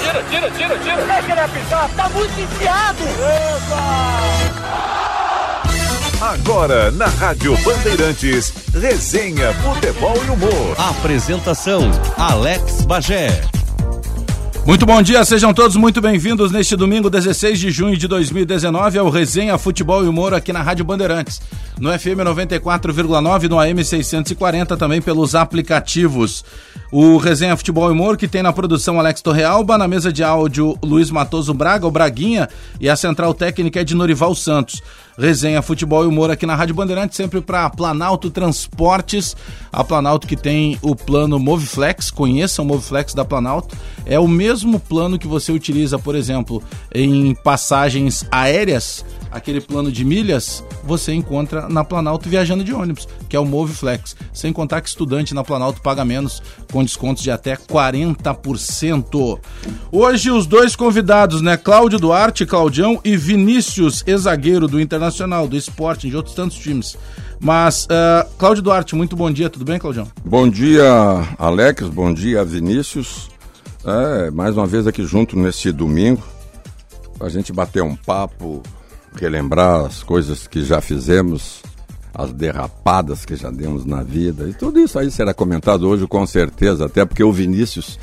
Tira, tira, tira, tira. Deixa ele apitar, tá muito enfiado. Agora, na Rádio Bandeirantes, resenha, futebol e humor. Apresentação, Alex Bagé. Muito bom dia, sejam todos muito bem-vindos neste domingo 16 de junho de 2019 ao Resenha Futebol e Humor aqui na Rádio Bandeirantes, no FM 94,9 no AM 640 também pelos aplicativos. O Resenha Futebol e Humor que tem na produção Alex Torrealba, na mesa de áudio Luiz Matoso Braga, o Braguinha e a central técnica é de Norival Santos. Resenha Futebol e Humor aqui na Rádio Bandeirantes, sempre para Planalto Transportes, a Planalto que tem o plano Moviflex, conheça o Moviflex da Planalto, é o mesmo plano que você utiliza, por exemplo, em passagens aéreas, aquele plano de milhas, você encontra na Planalto viajando de ônibus, que é o Moviflex. Sem contar que estudante na Planalto paga menos, com descontos de até 40%. Hoje os dois convidados, né? Cláudio Duarte, Claudião e Vinícius, ex-zagueiro do Internacional, do Esporte, de outros tantos times. Mas, uh, Cláudio Duarte, muito bom dia, tudo bem, Claudião? Bom dia, Alex, bom dia, Vinícius. É, mais uma vez aqui junto nesse domingo, a gente bater um papo, relembrar as coisas que já fizemos, as derrapadas que já demos na vida. E tudo isso aí será comentado hoje com certeza, até porque o Vinícius,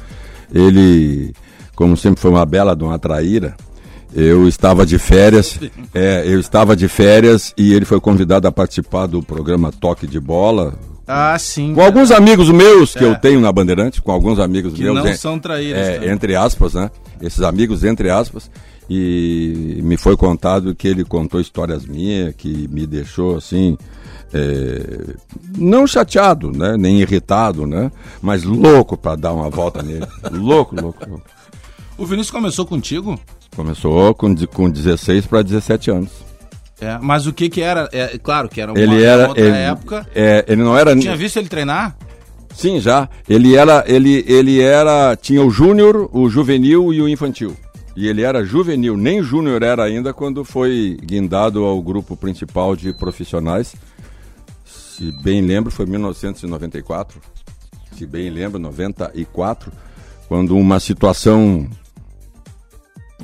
ele, como sempre foi uma bela de uma traíra, eu estava de férias, é, eu estava de férias e ele foi convidado a participar do programa Toque de Bola. Ah, sim. Com alguns amigos meus que é. eu tenho na Bandeirante, com alguns amigos que meus. não são traíras. É, entre aspas, né? Esses amigos, entre aspas. E me foi contado que ele contou histórias minhas, que me deixou assim. É, não chateado, né? Nem irritado, né? Mas louco para dar uma volta nele. louco, louco, louco. O Vinícius começou contigo? Começou com, com 16 para 17 anos. É, mas o que que era? É, claro que era uma, ele era, outra ele, época. É, ele não era. Tinha visto ele treinar? Sim, já. Ele era, ele, ele era, tinha o júnior, o juvenil e o infantil. E ele era juvenil, nem júnior era ainda quando foi guindado ao grupo principal de profissionais. Se bem lembro, foi 1994. Se bem lembro, 94, quando uma situação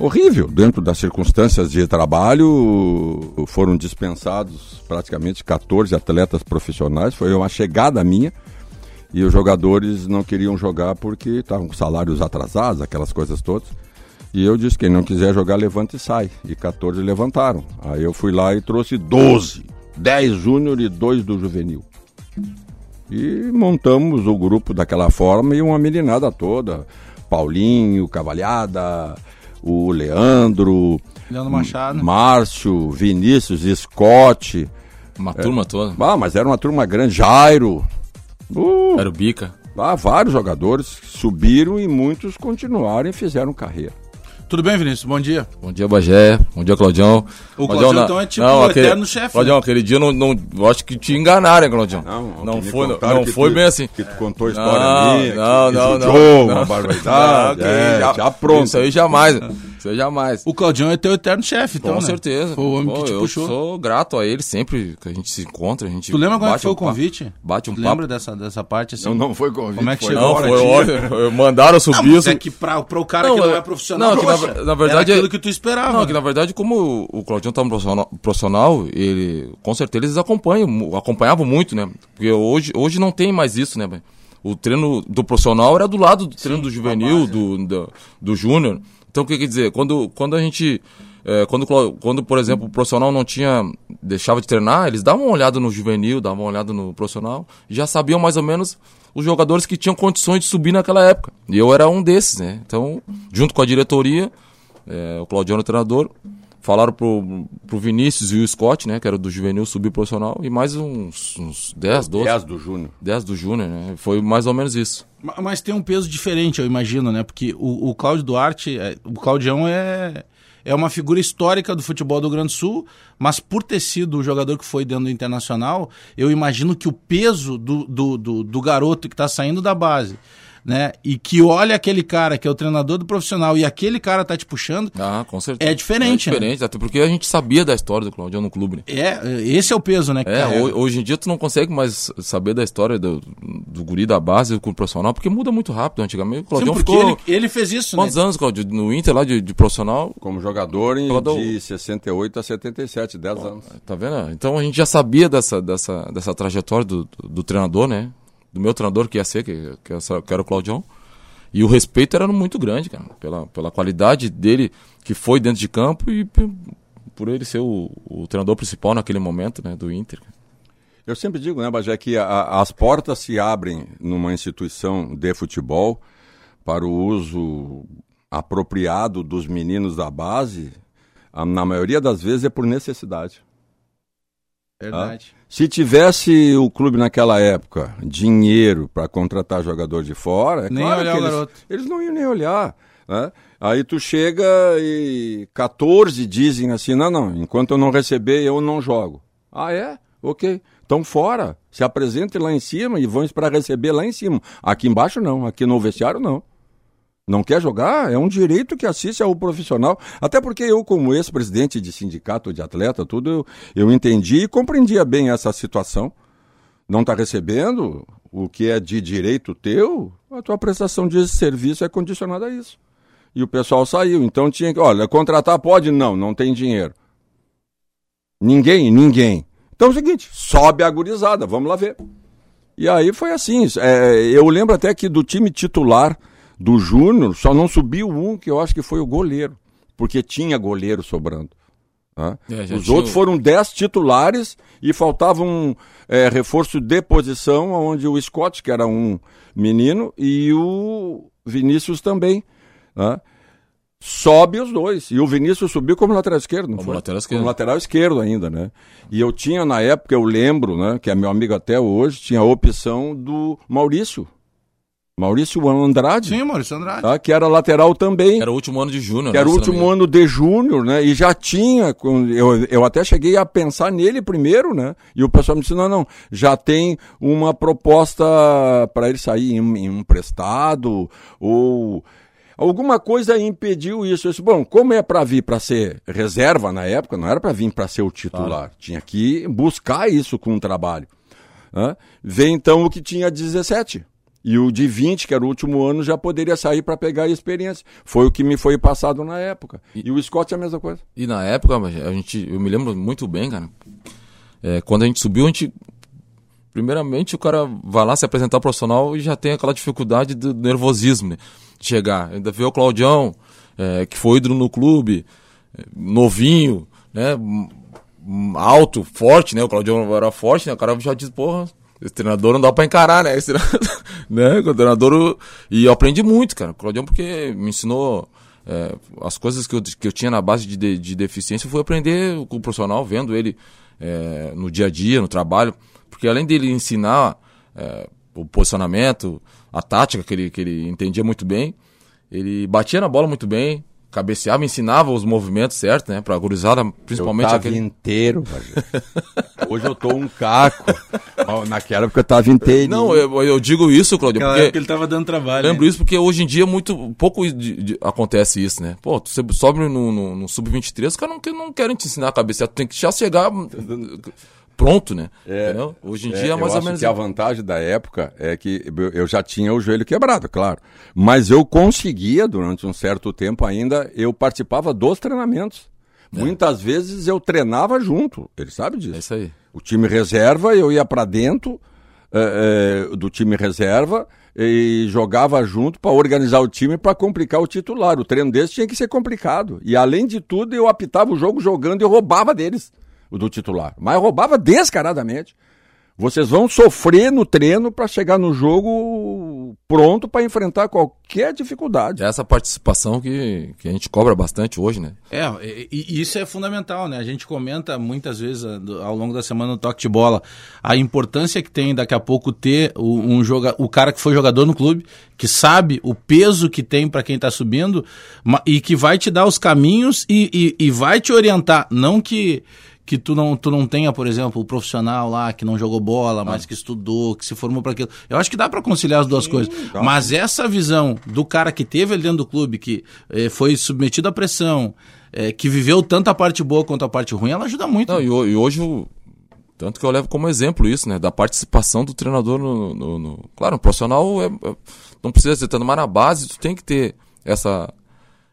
horrível dentro das circunstâncias de trabalho. Foram dispensados praticamente 14 atletas profissionais. Foi uma chegada minha. E os jogadores não queriam jogar porque estavam com salários atrasados, aquelas coisas todas. E eu disse: quem não quiser jogar, levanta e sai. E 14 levantaram. Aí eu fui lá e trouxe 12. 10 júnior e 2 do juvenil. E montamos o grupo daquela forma e uma meninada toda. Paulinho, Cavalhada, o Leandro, Leandro Machado, Márcio, Vinícius, Scott. Uma turma toda. Ah, mas era uma turma grande. Jairo. Uh, Era o Bica. ah, vários jogadores subiram e muitos continuaram e fizeram carreira. Tudo bem, Vinícius? Bom dia. Bom dia, Bagé. Bom dia, Claudião. O Claudião, Claudião, na- então, é tipo não, o aquele- eterno chefe, Claudião, né? aquele dia não, não, eu acho que te enganaram, hein, Claudião. Não, não foi, não, foi tu- bem assim. Que tu contou a história Não, minha, não, que não, não, uma não. barbaridade. Não, que é, já- já pronto. Isso aí jamais. Aí jamais. O Claudião é teu eterno chefe, então, Com né? certeza. Foi o homem Pô, que te eu puxou. sou grato a ele sempre que a gente se encontra. A gente Tu lembra como é foi um o convite? Bate um Tu papo. lembra dessa, dessa parte assim? Não, não foi convite. Como é que foi chegou? Não, hora foi ótimo. Mandaram Não, subir. mas é que pra, pra o cara Não, que não é- profissional, não, que na poxa, ver- na verdade era aquilo que tu esperava. Não, que na verdade, como o Claudião tá no profissional, profissional, ele, com certeza eles acompanham, acompanhavam muito, né? Porque hoje, hoje não tem mais isso, né? velho? O treino do profissional era do lado do treino do juvenil, do, do, do júnior. Então, o que quer dizer? Quando, quando a gente. é, quando, quando, por exemplo, o profissional não tinha. deixava de treinar, eles davam uma olhada no juvenil, davam uma olhada no profissional, já sabiam mais ou menos os jogadores que tinham condições de subir naquela época. E eu era um desses, né? Então, junto com a diretoria, é, o Claudiano, o treinador, falaram pro, pro Vinícius e o Scott, né, que era do juvenil subir profissional, e mais uns, uns 10, 12, 10 do Júnior. 10 do Júnior, né? Foi mais ou menos isso. Ma- Mas tem um peso diferente, eu imagino, né? Porque o, o Cláudio Duarte, é- o Claudião é, é uma figura histórica do futebol do Rio Grande do Sul, mas por ter sido o jogador que foi dentro do Internacional, eu imagino que o peso do, do, do, do garoto que está saindo da base, né? E que olha aquele cara que é o treinador do profissional e aquele cara tá te puxando, Ah, com certeza. É diferente, É né? diferente, até porque a gente sabia da história do Claudião no clube, né? é, esse é o peso, né? que É, carrega. ho- hoje em dia tu não consegue mais saber da história do, do guri da base com o profissional, porque muda muito rápido. Antigamente o Sim, Claudião porque ficou... ele, ele fez isso, Quantos né? anos, Claudio, no Inter lá de, de profissional? Como jogador em, Jogador. de 68 a 77, 10 anos. Tá vendo? Então a gente já sabia dessa, dessa, dessa trajetória do, do, do treinador, né? Do meu treinador que ia ser, que, que, essa- que era o Claudião. E o respeito era muito grande, cara, pela, pela qualidade dele que foi dentro de campo e por ele ser o, o treinador principal naquele momento, né, do Inter. Eu sempre digo, né, Bajé, que a- as portas se abrem numa instituição de futebol para o uso apropriado dos meninos da base, a- na maioria das vezes é por necessidade. Verdade. Se tivesse o clube naquela época dinheiro para contratar jogador de fora, é Nem claro olhar que eles, eles não iam nem olhar. Né? Aí tu chega e 14 dizem assim: não, não, enquanto eu não receber, eu não jogo. Ah, é? Ok. Então fora. Se apresentem lá em cima e vão para receber lá em cima. Aqui embaixo não, aqui no vestiário não. Não quer jogar? É um direito que assiste ao profissional. Até porque eu, como ex-presidente de sindicato de atleta, tudo, eu, eu entendi e compreendia bem essa situação. Não está recebendo o que é de direito teu, a tua prestação de serviço é condicionada a isso. E o pessoal saiu. Então tinha que, olha, contratar pode? Não, não tem dinheiro. Ninguém, ninguém. Então é o seguinte, sobe a gurizada, vamos lá ver. E aí foi assim. é, eu lembro até que do time titular do Júnior só não subiu um, que eu acho que foi o goleiro. Porque tinha goleiro sobrando. tá? É, Os tinha outros foram 10 titulares e faltava um é, reforço de posição, onde o Scott, que era um menino, e o Vinícius também. tá? Sobe os dois. E o Vinícius subiu como lateral esquerdo, não Como lateral esquerdo. Como lateral esquerdo ainda, né? E eu tinha, na época, eu lembro, né, que é meu amigo até hoje, tinha a opção do Maurício. Maurício Andrade, Sim, Maurício Andrade. tá? que era lateral também. Era o último ano de Júnior. Que era o né, me último ano de júnior, né? E já tinha, eu, eu até cheguei a pensar nele primeiro, né? E o pessoal me disse, não, não, já tem uma proposta para ele sair em, em emprestado, ou alguma coisa impediu isso. Eu disse, bom, como é para vir para ser reserva na época, não era para vir para ser o titular. Tinha que buscar isso com o trabalho. né? Vem então o que tinha 17. E o de 20, que era o último ano, já poderia sair para pegar a experiência. Foi o que me foi passado na época. E, o Scott é a mesma coisa. E na época, a gente, eu me lembro muito bem, cara. É, quando a gente subiu, a gente. Primeiramente, o cara vai lá se apresentar ao profissional e já tem aquela dificuldade do nervosismo, né? De chegar. Ainda vê o Claudião, é, que foi ídolo no clube, é, novinho, né? Alto, forte, né? O Claudião era forte, né? O cara já diz, porra, esse treinador não dá pra encarar, né? Esse treinador, né? O treinador. E eu aprendi muito, cara. O Claudião, porque me ensinou. é, as coisas que eu, que eu tinha na base de, de, de deficiência, eu fui aprender com o profissional, vendo ele é, no dia a dia, no trabalho. Porque além dele ensinar é, o posicionamento, a tática, que ele, que ele entendia muito bem, ele batia na bola muito bem, cabeceava, ensinava os movimentos certos, né? Pra gurizada, principalmente eu tava aquele. inteiro. Hoje eu tô um caco. Naquela época eu tava inteiro. Não, eu, eu digo isso, Claudio, Naquela porque. ele tava dando trabalho. Lembro né? isso porque hoje em dia muito pouco de- de- acontece isso, né? Pô, você sobe no, no, no sub-23, os caras não, que- não querem te ensinar a cabecear, tu tem que já chegar pronto, né? Entendeu? Hoje em É, dia é mais eu ou acho menos. que a vantagem da época é que eu- já tinha o joelho quebrado, claro. Mas eu conseguia, durante um certo tempo ainda, eu participava dos treinamentos. Muitas vezes eu treinava junto, ele sabe disso. É isso aí. O time reserva, eu ia para dentro eh, eh, do time reserva e jogava junto para organizar o time para complicar o titular. O treino desse tinha que ser complicado. E além de tudo, eu apitava o jogo jogando e roubava deles, do titular. Mas roubava descaradamente. Vocês vão sofrer no treino para chegar no jogo pronto para enfrentar qualquer dificuldade. Essa participação que, que a gente cobra bastante hoje, né? É, e, e isso é fundamental, né? A gente comenta muitas vezes ah, ao longo da semana no toque de bola a importância que tem daqui a pouco ter o, um joga, o cara que foi jogador no clube, que sabe o peso que tem para quem tá subindo e que vai te dar os caminhos e, e, e vai te orientar. Não que, que tu não, tu não tenha, por exemplo, o profissional lá que não jogou bola, mas que estudou, que se formou para aquilo. Eu acho que dá para conciliar as duas coisas. Mas essa visão do cara que teve ali dentro do clube, que eh, foi submetido à pressão, eh, que viveu tanto a parte boa quanto a parte ruim, ela ajuda muito. Não, e, ho- e hoje, tanto que eu levo como exemplo isso, né? Da participação do treinador no. no- no- Claro, um profissional é, é- não precisa ser tanto, mas na base tu tem que ter essa,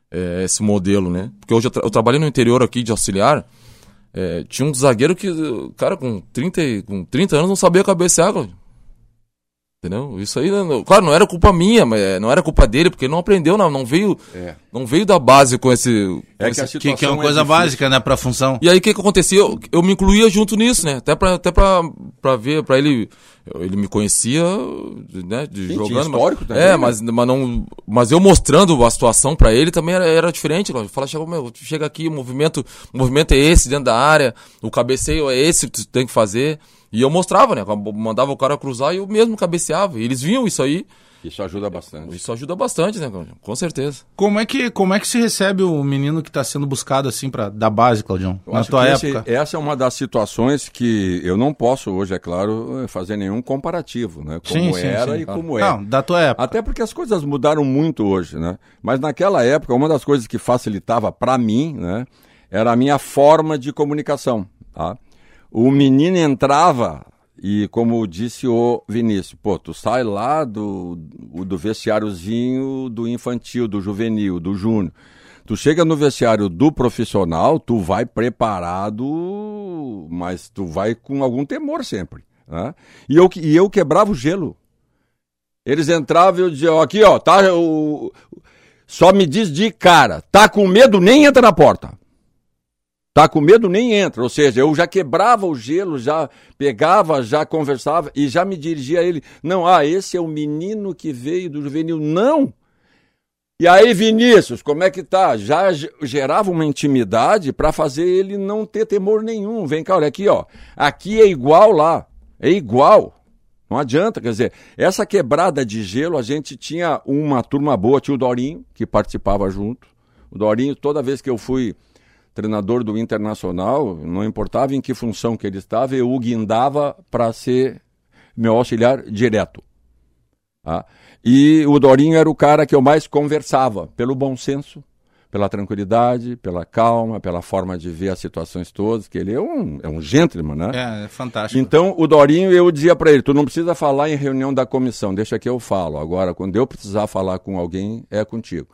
é, esse modelo, né? Porque hoje eu, tra- eu trabalhei no interior aqui de auxiliar. É, tinha um zagueiro que, cara, com 30, e- com 30 anos não sabia cabecear. Entendeu? Isso aí, não- claro, não era culpa minha, mas é, não era culpa dele, porque ele não aprendeu, não, não veio, É. não veio da base com esse. com É esse- que a que, que é uma é coisa difícil. básica, né, pra função. e aí o que que acontecia? Eu, eu me incluía junto nisso, né? Até pra, até pra, pra ver, pra ele. Ele me conhecia, né? De Sim, tinha jogando. histórico mas, também, É, né? mas, mas não. Mas eu mostrando a situação pra ele também era, era diferente. Eu falava, chega, meu, chega aqui, o movimento, o movimento é esse dentro da área, o cabeceio é esse que tu tem que fazer. E eu mostrava, né? Mandava o cara cruzar e eu mesmo cabeceava. E eles viam isso aí. Isso ajuda bastante. Isso ajuda bastante, né? Com certeza. Como é que, como é que se recebe o menino que tá sendo buscado assim para da base, Claudião? Eu Na tua que esse- época? essa é uma das situações que eu não posso hoje, é claro, fazer nenhum comparativo, né? Como Sim, sim, era sim. e como é. Não, da tua época. Até porque as coisas mudaram muito hoje, né? Mas naquela época, uma das coisas que facilitava para mim, né, era a minha forma de comunicação, tá? O menino entrava e, como disse o Vinícius, pô, tu sai lá do, do vestiáriozinho do infantil, do juvenil, do júnior. Tu chega no vestiário do profissional, tu vai preparado, mas tu vai com algum temor sempre. Né? E, eu, e eu quebrava o gelo. Eles entravam e eu dizia, ó, aqui ó, tá, o, só me diz de cara, tá com medo, nem entra na porta. Tá com medo, nem entra. Ou seja, eu já quebrava o gelo, já pegava, já conversava e já me dirigia a ele. Não, ah, esse é o menino que veio do juvenil. Não! E aí, Vinícius, como é que tá? Já ge- gerava uma intimidade para fazer ele não ter temor nenhum. Vem cá, olha aqui, ó. Aqui é igual lá. É igual. Não adianta, quer dizer, essa quebrada de gelo, a gente tinha uma turma boa, tinha o Dorinho, que participava junto. O Dorinho, toda vez que eu fui treinador do Internacional, não importava em que função que ele estava, eu o guindava para ser meu auxiliar direto. Tá? E o Dorinho era o cara que eu mais conversava, pelo bom senso, pela tranquilidade, pela calma, pela forma de ver as situações todas, que ele é um, é um gentleman, né? É, é fantástico. Então, o Dorinho, eu dizia para ele: tu não precisa falar em reunião da comissão, deixa que eu falo. Agora, quando eu precisar falar com alguém, é contigo.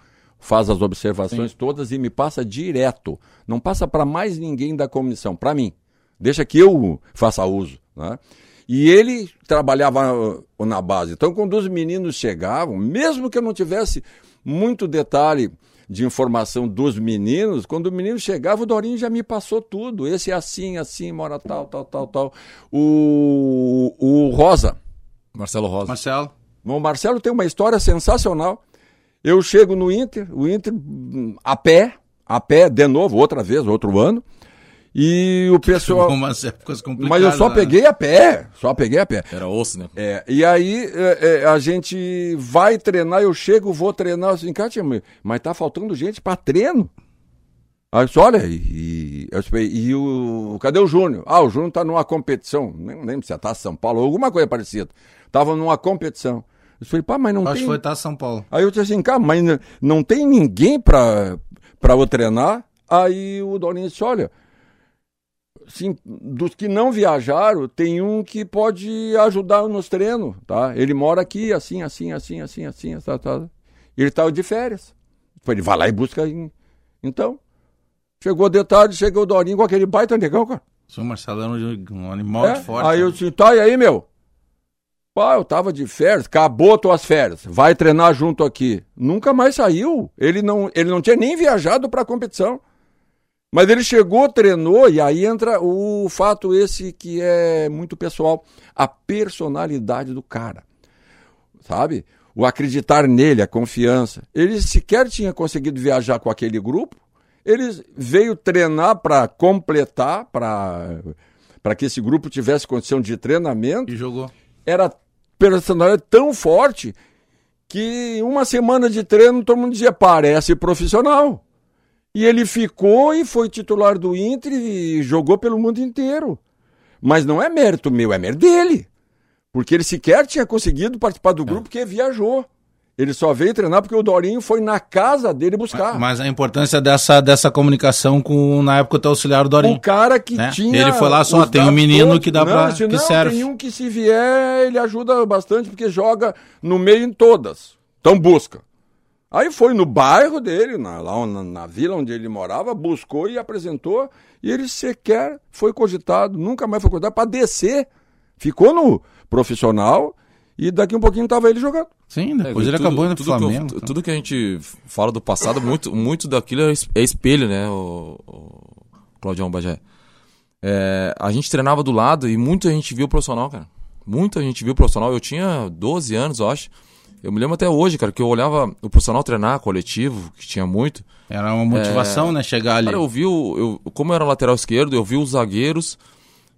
Faz as observações todas e me passa direto. Não passa para mais ninguém da comissão, para mim. Deixa que eu faça uso. Né? E ele trabalhava uh, na base. Então, quando os meninos chegavam, mesmo que eu não tivesse muito detalhe de informação dos meninos, quando o menino chegava, o Dorinho já me passou tudo. Esse é assim, assim, mora tal, tal, tal, tal. O, o Rosa, Marcelo Rosa. Marcelo. o Marcelo tem uma história sensacional. Eu chego no Inter, o Inter hum, a pé, a pé de novo, outra vez, outro ano. E o pessoal. Umas épocas complicadas. Mas eu só né? peguei a pé, só peguei a pé. Era osso, né? É, e aí é, é, a gente vai treinar, eu chego, vou treinar assim, cara, mas tá faltando gente para treino. Aí eu disse, olha, e, e, e o. Cadê o Júnior? Ah, o Júnior tá numa competição. Nem lembro se tá São Paulo, alguma coisa parecida. Tava numa competição. Eu falei, pá, mas não Acho tem. que foi tá São Paulo. Aí eu disse assim, cara, mas não tem ninguém pra, pra eu treinar? Aí o Dorinho disse, olha, assim, dos que não viajaram, tem um que pode ajudar nos treinos, tá? Ele mora aqui, assim, assim, assim, assim, assim, tá, tá. Ele tá de férias. Ele vai lá e busca. em- Então, chegou de tarde, chegou o Dorinho com aquele baita negão, cara. O senhor Marcelo era um, animal É, de forte. Aí né? eu disse, tá, e aí, meu? Pá, eu tava de férias, acabou tuas férias, vai treinar junto aqui. Nunca mais saiu. Ele não, ele não tinha nem viajado pra competição. Mas ele chegou, treinou, e aí entra o fato esse que é muito pessoal, a personalidade do cara. Sabe? O acreditar nele, a confiança. Ele sequer tinha conseguido viajar com aquele grupo. Ele veio treinar para completar, para para que esse grupo tivesse condição de treinamento E jogou. era personalidade tão forte que uma semana de treino todo mundo dizia, parece profissional. E ele ficou e foi titular do Inter e jogou pelo mundo inteiro. Mas não é mérito meu, é mérito dele. Porque ele sequer tinha conseguido participar do grupo porque viajou. Ele só veio treinar porque o Dorinho foi na casa dele buscar. Mas a importância dessa, dessa comunicação com, na época, o teu auxiliar do Dorinho. O cara que né? tinha. Ele foi lá só, tem um menino todos. que dá não, pra. disse, que não, serve. Tem um que se vier, ele ajuda bastante porque joga no meio em todas. Então busca. Aí foi no bairro dele, na, lá na, na vila onde ele morava, buscou e apresentou. E ele sequer foi cogitado, nunca mais foi cogitado para descer. Ficou no profissional e daqui um pouquinho estava ele jogando. Sim, depois É, ele tudo- acabou indo pro tudo que eu- Flamengo. então. tudo que a gente fala do passado, muito, muito daquilo é é espelho, né, o, o Claudião Bagé. É, a gente treinava do lado e muita gente viu o profissional, cara. Muita gente viu o profissional. Eu tinha 12 anos, eu acho. Eu me lembro até hoje, cara, que eu olhava o profissional treinar, coletivo, que tinha muito. Era uma motivação, né? Chegar ali. Cara, eu vi o. Eu, como eu era lateral esquerdo, eu vi os zagueiros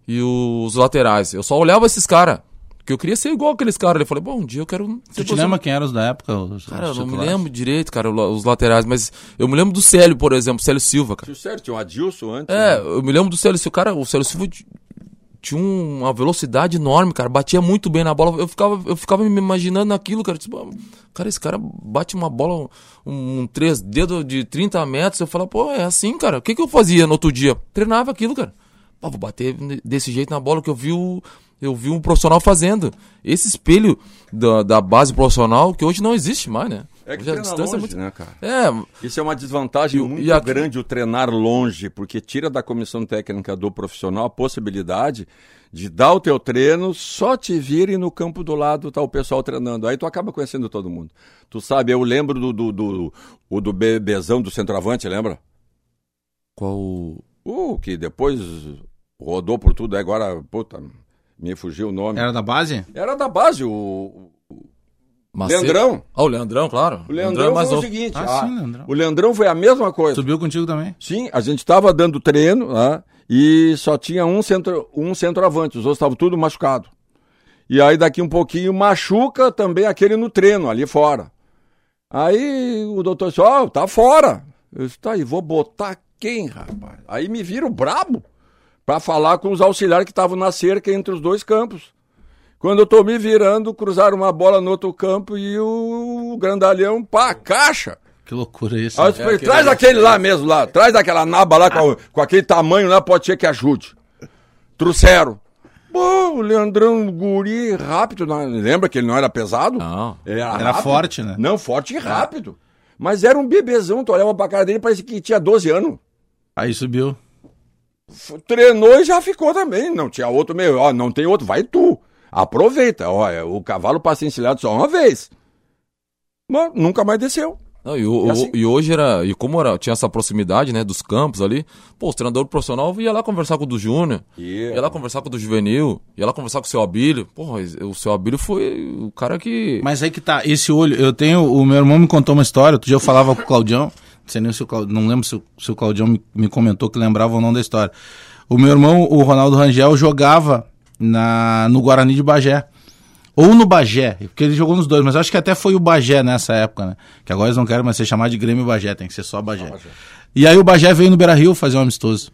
e os laterais. Eu só olhava esses caras. Porque eu queria ser igual aqueles caras. Eu falei, bom, um dia eu quero. Tu ser te lembra quem eram os da época? Os, Cara, eu não me lembro direito, cara, os laterais, mas eu me lembro do Célio, por exemplo, Célio Silva, cara. Tio Sérgio, tinha o Adilson antes. É, né? eu me lembro do Célio Silva. Cara, o Célio Silva tinha um- uma velocidade enorme, cara. Batia muito bem na bola. Eu ficava, eu ficava me imaginando naquilo, cara. Tipo, cara, esse cara bate uma bola, um, um três dedos de 30 metros. Eu falava, pô, é assim, cara. O que, que eu fazia no outro dia? Treinava aquilo, cara. Pô, vou bater desse jeito na bola que eu vi o. Eu vi um profissional fazendo. Esse espelho da, da base profissional que hoje não existe mais, né? É que Hoje a distância é longe, muito- né, cara? É, Isso é uma desvantagem E- muito aqui- grande o treinar longe, porque tira da comissão técnica do profissional a possibilidade de dar o teu treino, só te virem no campo do lado, tá o pessoal treinando. Aí tu acaba conhecendo todo mundo. Tu sabe, eu lembro do, do, do, o do bebezão do centroavante, lembra? qual. Uh, que depois rodou por tudo, agora, puta, me fugiu o nome. Era da base? Era da base, o, Macedo? Leandrão. Ah, o Leandrão, claro. o Leandrão é mais foi o seguinte, Ah, ah, sim, Leandrão. o Leandrão foi a mesma coisa. Subiu contigo também. Sim, a gente estava dando treino né, e só tinha um, centro, um centroavante, os outros estavam tudo machucado. E aí daqui um pouquinho machuca também aquele no treino, ali fora. Aí o doutor disse, ó, tá fora. Eu disse, tá aí, vou botar quem, rapaz? Aí me viram brabo para falar com os auxiliares que estavam na cerca entre os dois campos. Quando eu tô me virando, cruzaram uma bola no outro campo e o grandalhão, pá, caixa. Que loucura isso. Aí eu né? disse pra ele, traz aquele lá mesmo, lá. Traz aquela naba lá com, com aquele tamanho lá, pode ser que ajude. Trouxeram. Pô, o Leandrão guri rápido. Não, lembra que ele não era pesado? Não. Era, Era forte, né? Não, forte e rápido. Mas era um bebezão, tu olhava pra cara dele, parecia que tinha 12 anos. Aí subiu. Treinou e já ficou também. Não tinha outro meio. Ó, não tem outro, vai tu. Aproveita. Olha, o cavalo passa encilhado só uma vez. Mas nunca mais desceu. Não, e, o- E assim- o- e hoje era. E como era, tinha essa proximidade, né, dos campos ali, pô, os treinadores profissionais ia lá conversar com o do Júnior, Yeah. ia lá conversar com o do Juvenil, ia lá conversar com o seu Abílio. Porra, o seu Abílio foi o cara que. Mas aí que tá, esse olho, eu tenho, o meu irmão me contou uma história, outro dia eu falava com o Claudião, sei nem se o não lembro se o, se o Claudião me, me comentou que lembrava ou não da história. O meu irmão, o Ronaldo Rangel, jogava na, no Guarani de Bagé. Ou no Bagé, porque ele jogou nos dois, mas acho que até foi o Bagé nessa época, né? Que agora eles não querem mais ser chamado de Grêmio Bagé, tem que ser só Bagé. E aí o Bagé veio no Beira Rio fazer um amistoso.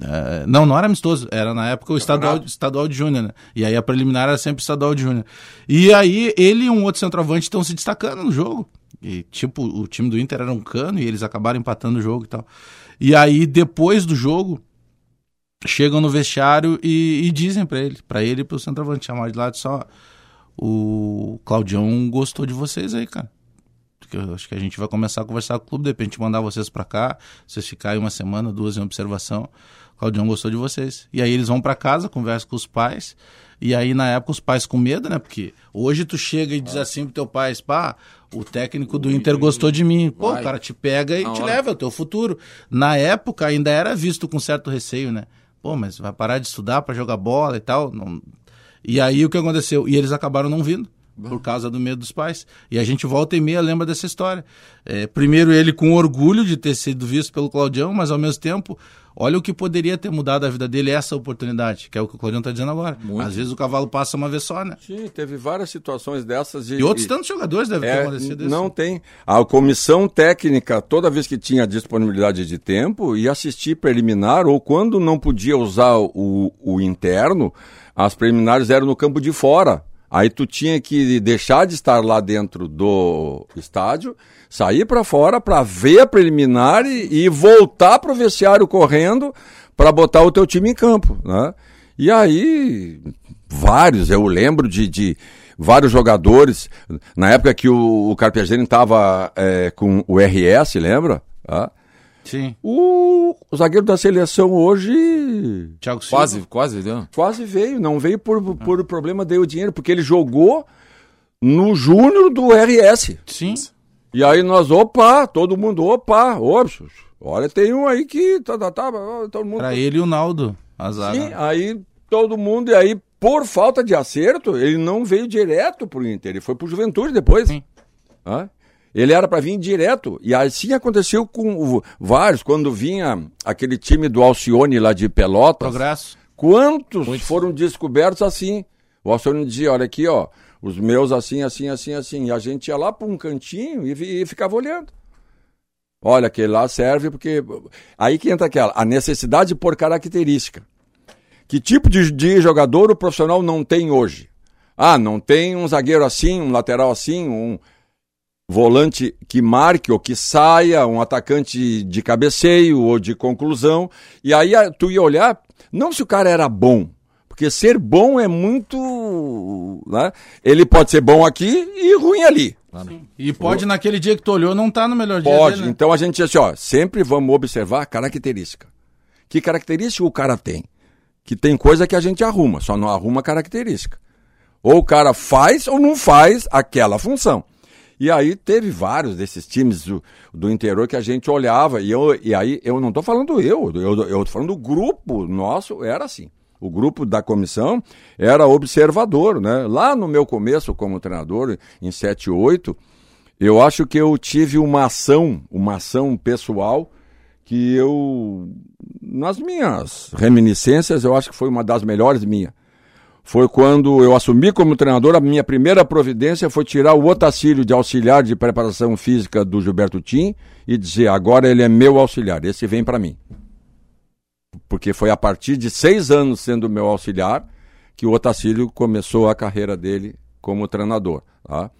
É, não, não era amistoso, era na época o estadual, estadual de Júnior, né? E aí a preliminar era sempre estadual de Júnior. E aí ele e um outro centroavante estão se destacando no jogo. E tipo, o time do Inter era um cano e eles acabaram empatando o jogo e tal. E aí depois do jogo, chegam no vestiário e, e dizem pra ele, pra ele e pro centroavante, chamar de lado só, o Claudião gostou de vocês aí, cara. Porque eu acho que a gente vai começar a conversar com o clube, de repente mandar vocês pra cá, vocês ficarem uma semana, duas em observação. O Claudião gostou de vocês. E aí eles vão pra casa, conversam com os pais. E aí, na época, os pais com medo, né? Porque hoje tu chega e diz assim pro teu pai, pá, o técnico do Inter gostou de mim. Pô, o cara te pega e te leva, é o teu futuro. Na época, ainda era visto com certo receio, né? Pô, mas vai parar de estudar pra jogar bola e tal? Não... E aí, o que aconteceu? E eles acabaram não vindo. Por causa do medo dos pais. E a gente volta e meia lembra dessa história. É, primeiro ele com orgulho de ter sido visto pelo Claudião, mas ao mesmo tempo, olha o que poderia ter mudado a vida dele essa oportunidade, que é o que o Claudião está dizendo agora. Muito. Às vezes o cavalo passa uma vez só, né? Sim, teve várias situações dessas. De, E outros tantos jogadores devem ter É, acontecido isso. não tem. A comissão técnica, toda vez que tinha disponibilidade de tempo, ia assistir preliminar, ou quando não podia usar o, o interno, as preliminares eram no campo de fora. Aí tu tinha que deixar de estar lá dentro do estádio, sair para fora para ver a preliminar e, e voltar pro vestiário correndo para botar o teu time em campo, né? E aí vários, eu lembro de, de vários jogadores na época que o, o Carpegiani estava com o RS, lembra? Ah, Sim. O, o zagueiro da seleção hoje Thiago Silva. Quase, quase, deu. quase veio, não veio por, por problema deu o dinheiro, porque ele jogou no Júnior do RS. Sim. E aí nós, opa, todo mundo, opa, ops, olha, tem um aí que tá, tá, tá, todo mundo. Para ele e o Naldo, a zaga. Sim, aí todo mundo, e aí por falta de acerto, ele não veio direto pro Inter, ele foi pro Juventude depois. Sim. Hã? Ele era para vir direto. E assim aconteceu com vários, quando vinha aquele time do Alcione lá de Pelotas. Progresso. Quantos foram descobertos assim? O Alcione dizia, olha aqui, ó, os meus assim, assim, assim, assim. E a gente ia lá para um cantinho e, e ficava olhando. Olha, aquele lá serve porque. Aí que entra aquela, a necessidade por característica. Que tipo de, de jogador o profissional não tem hoje? Ah, não tem um zagueiro assim, um lateral assim, um volante que marque ou que saia, um atacante de cabeceio ou de conclusão. E aí tu ia olhar, não se o cara era bom, porque ser bom é muito. Né? Ele pode ser bom aqui e ruim ali. E pode, naquele dia que tu olhou, não tá no melhor dia Pode. né? Então a gente diz assim, ó, sempre vamos observar a característica. Que característica o cara tem? Que tem coisa que a gente arruma, só não arruma característica. Ou o cara faz ou não faz aquela função. E aí teve vários desses times do, do interior que a gente olhava, e, eu, e aí eu não estou falando eu, eu estou falando do grupo nosso, era assim. O grupo da comissão era observador, né? Lá no meu começo como treinador, em 7 8, eu acho que eu tive uma ação, uma ação pessoal que eu, nas minhas reminiscências, eu acho que foi uma das melhores minhas. Foi quando eu assumi como treinador, a minha primeira providência foi tirar o Otacílio de auxiliar de preparação física do Gilberto Tim e dizer, agora ele é meu auxiliar, esse vem para mim. Porque foi a partir de seis anos sendo meu auxiliar que o Otacílio começou a carreira dele como treinador. Tá?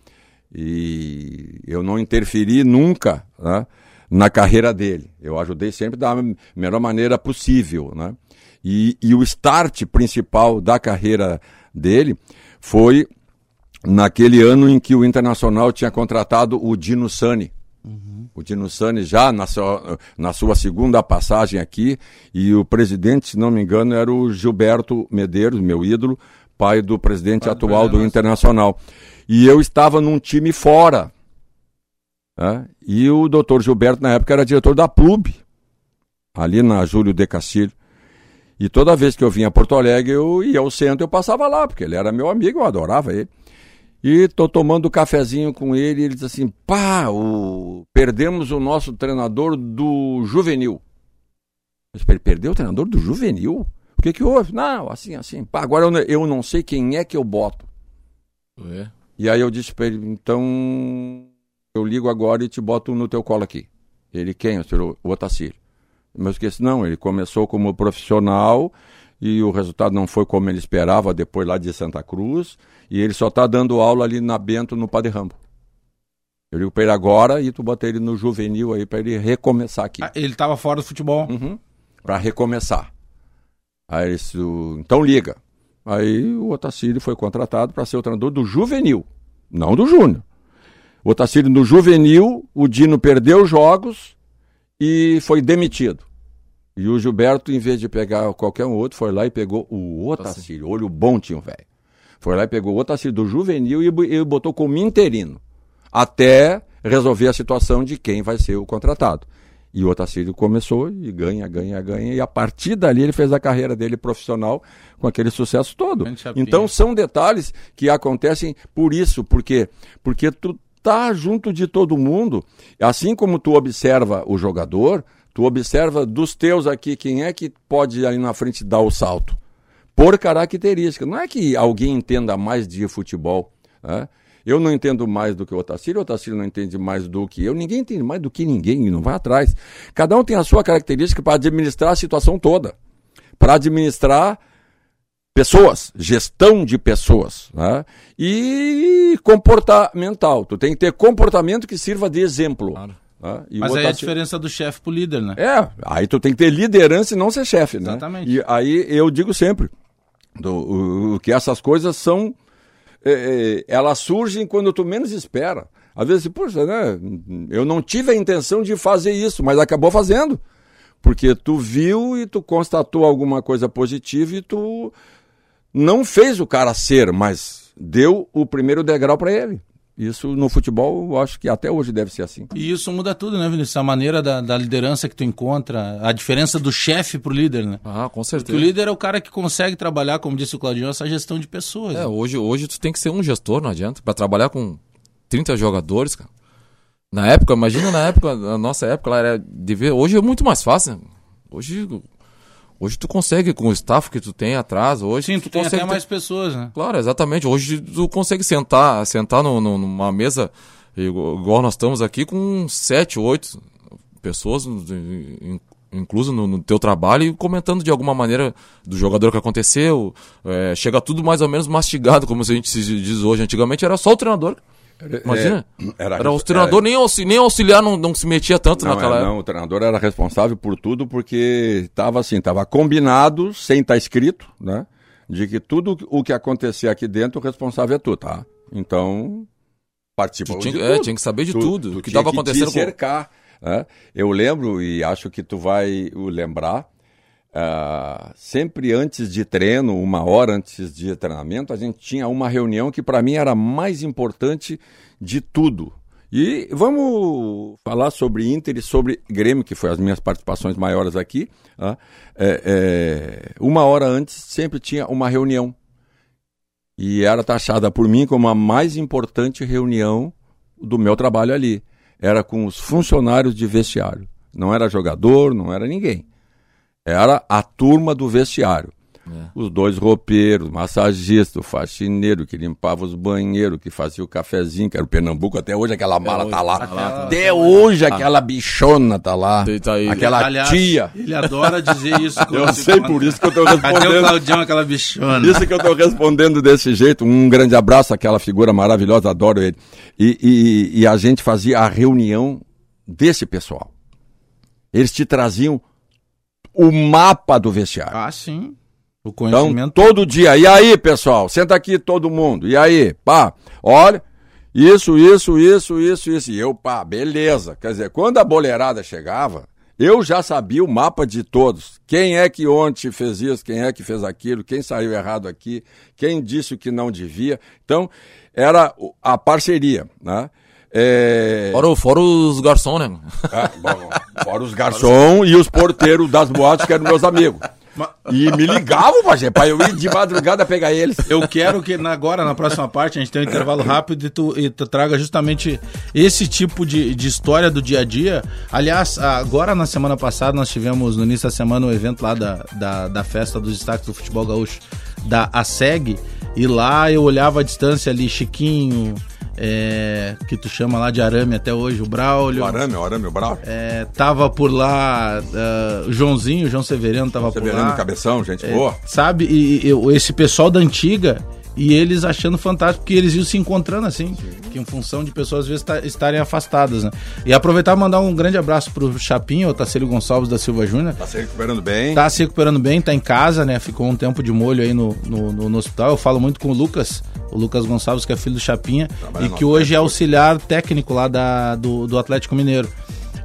E eu não interferi nunca né, na carreira dele. Eu ajudei sempre da melhor maneira possível. Né? E, e o start principal da carreira dele foi naquele ano em que o Internacional tinha contratado o Dino Sani. O Dino Sani já na sua, na sua segunda passagem aqui, e o presidente, se não me engano, era o Gilberto Medeiros, meu ídolo, pai do presidente Pai do atual do presidente. Internacional. E eu estava num time fora. né? E o doutor Gilberto, na época, era diretor da PLUB, ali na Júlio de Castilho. E toda vez que eu vinha a Porto Alegre, eu ia ao centro, eu passava lá, porque ele era meu amigo, eu adorava ele. E tô tomando cafezinho com ele, e ele diz assim: pá, o... perdemos o nosso treinador do juvenil. Eu disse, ele perdeu o treinador do juvenil? O que que houve? Não, assim, assim. Pá, agora eu, não- eu não sei quem é que eu boto. É. E aí eu disse pra ele, então eu ligo agora e te boto no teu colo aqui. Ele, quem? O o Otacílio. Mas esqueci, não, ele começou como profissional e o resultado não foi como ele esperava depois lá de Santa Cruz e ele só está dando aula ali na Bento, no Padre Rambo. Eu ligo para ele agora e tu bota ele no juvenil aí para ele recomeçar aqui. Ah, ele tava fora do futebol. Uhum. Para recomeçar. Aí ele disse, "O- então liga. Aí o Otacílio foi contratado para ser o treinador do juvenil, não do júnior. O Otacílio no juvenil, o Dino perdeu jogos e foi demitido. E o Gilberto, em vez de pegar qualquer um outro, foi lá e pegou o Otacílio. Olho bom tinha o velho. Foi lá e pegou o Otacílio do juvenil e, e botou como interino. Até resolver a situação de quem vai ser o contratado. E o Otacílio começou e ganha, ganha, ganha. E a partir dali ele fez a carreira dele profissional com aquele sucesso todo. Então são detalhes que acontecem por isso, porque porque tu tá junto de todo mundo, assim como tu observa o jogador, tu observa dos teus aqui quem é que pode ali na frente dar o salto. Por característica, não é que alguém entenda mais de futebol, né? Eu não entendo mais do que o Otacílio, o Otacílio não entende mais do que eu, ninguém entende mais do que ninguém, não vai atrás. Cada um tem a sua característica para administrar a situação toda, para administrar pessoas, gestão de pessoas, né? e comportamental. Tu tem que ter comportamento que sirva de exemplo. Claro. né? Mas aí é a diferença do chefe pro líder, né? é, aí tu tem que ter liderança e não ser chefe, né? Exatamente. E aí eu digo sempre do, o, que essas coisas são, é, é, elas surgem quando tu menos espera. Às vezes, puxa, né? Eu não tive a intenção de fazer isso, mas acabou fazendo. Porque tu viu e tu constatou alguma coisa positiva e tu não fez o cara ser, mas deu o primeiro degrau para ele. Isso no futebol, eu acho que até hoje deve ser assim. E isso muda tudo, né, Vinícius? A maneira da, da liderança que tu encontra, a diferença do chefe pro líder, né? Ah, com Porque certeza. o líder é o cara que consegue trabalhar, como disse o Claudião, essa gestão de pessoas. É, né? hoje, hoje tu tem que ser um gestor, não adianta. Pra trabalhar com 30 jogadores, cara. Na época, imagina na época, na nossa época, lá era de ver. Hoje é muito mais fácil. né? Hoje, hoje tu consegue com o staff que tu tem atrás. Hoje Sim, tu tem consegue até ter- mais pessoas, né? Claro, exatamente. Hoje tu consegue sentar, sentar no- no- numa mesa igual nós estamos aqui com sete, oito pessoas, in- incluso no, no teu trabalho, e comentando de alguma maneira do jogador que aconteceu. É, chega tudo mais ou menos mastigado, como a gente se diz hoje. Antigamente era só o treinador. Imagina. É, era, era- o treinador, nem, auxi- nem auxiliar não, não se metia tanto Não, naquela é, época. não, o treinador era responsável por tudo porque estava assim, estava combinado, sem estar escrito, né? De que tudo o que acontecer aqui dentro, o responsável é tu, tá? Então, participa Tu tinha, que- é, tinha que saber de Tu- tudo. tu o que tinha estava te acontecendo com. cercar, né? Eu lembro, e acho que tu vai lembrar, ah, sempre antes de treino, uma hora antes de treinamento, a gente tinha uma reunião que para mim era mais importante de tudo. E vamos falar sobre Inter e sobre Grêmio, que foi as minhas participações maiores aqui. ah. É, é, uma hora antes sempre tinha uma reunião. E era taxada por mim como a mais importante reunião do meu trabalho ali. Era com os funcionários de vestiário. Não era jogador, não era ninguém. Era a turma do vestiário. É. Os dois roupeiros, massagista, o faxineiro que limpava os banheiros, que fazia o cafezinho, que era o Pernambuco, até hoje aquela mala tá lá. Até hoje aquela bichona tá lá. Tá aí. Aquela Aliás, tia. Ele adora dizer isso. Eu sei por isso que eu tô Cadê o respondendo. Claudião, aquela bichona? Isso que eu estou respondendo desse jeito. Um grande abraço àquela figura maravilhosa, adoro ele. E, e- e a gente fazia a reunião desse pessoal. Eles te traziam o mapa do vestiário. Ah, sim. O Então, conhecimento. todo dia. E aí, pessoal? Senta aqui todo mundo. E aí? Pá, olha. Isso, isso, isso, isso, isso. E eu, pá, beleza. Quer dizer, quando a boleirada chegava, eu já sabia o mapa de todos. Quem é que ontem fez isso, quem é que fez aquilo, quem saiu errado aqui, quem disse o que não devia. Então, era a parceria, né? É... Fora, fora os garçons, né? Ah, bom, fora os garçom e os porteiros das boates que eram meus amigos. E me ligavam, Pajé, pra eu ir de madrugada pegar eles. Eu quero que agora, na próxima parte, a gente tenha um intervalo rápido e tu, e tu traga justamente esse tipo de, de história do dia a dia. Aliás, agora na semana passada nós tivemos, no início da semana, um evento lá da, da, da festa dos destaques do futebol gaúcho da ASEG. E lá eu olhava a distância ali, Chiquinho, é, que tu chama lá de arame até hoje, o Braulio. O arame, o arame, o bravo. É, tava por lá ah, o Joãozinho, o João Severino tava por Severino lá. Cabeção, gente É, boa. Sabe? E, e esse pessoal da antiga e eles achando fantástico porque eles iam se encontrando assim, que em função de pessoas às vezes ta- estarem afastadas, né? E aproveitar e mandar um grande abraço pro Chapinho, o Tacílio Gonçalves da Silva Júnior. Tá se recuperando bem. Tá se recuperando bem, tá em casa, né? Ficou um tempo de molho aí no, no, no- no hospital. Eu falo muito com o Lucas, o Lucas Gonçalves, que é filho do Chapinha, Trabalha e que hoje é auxiliar técnico lá da, do, do Atlético Mineiro.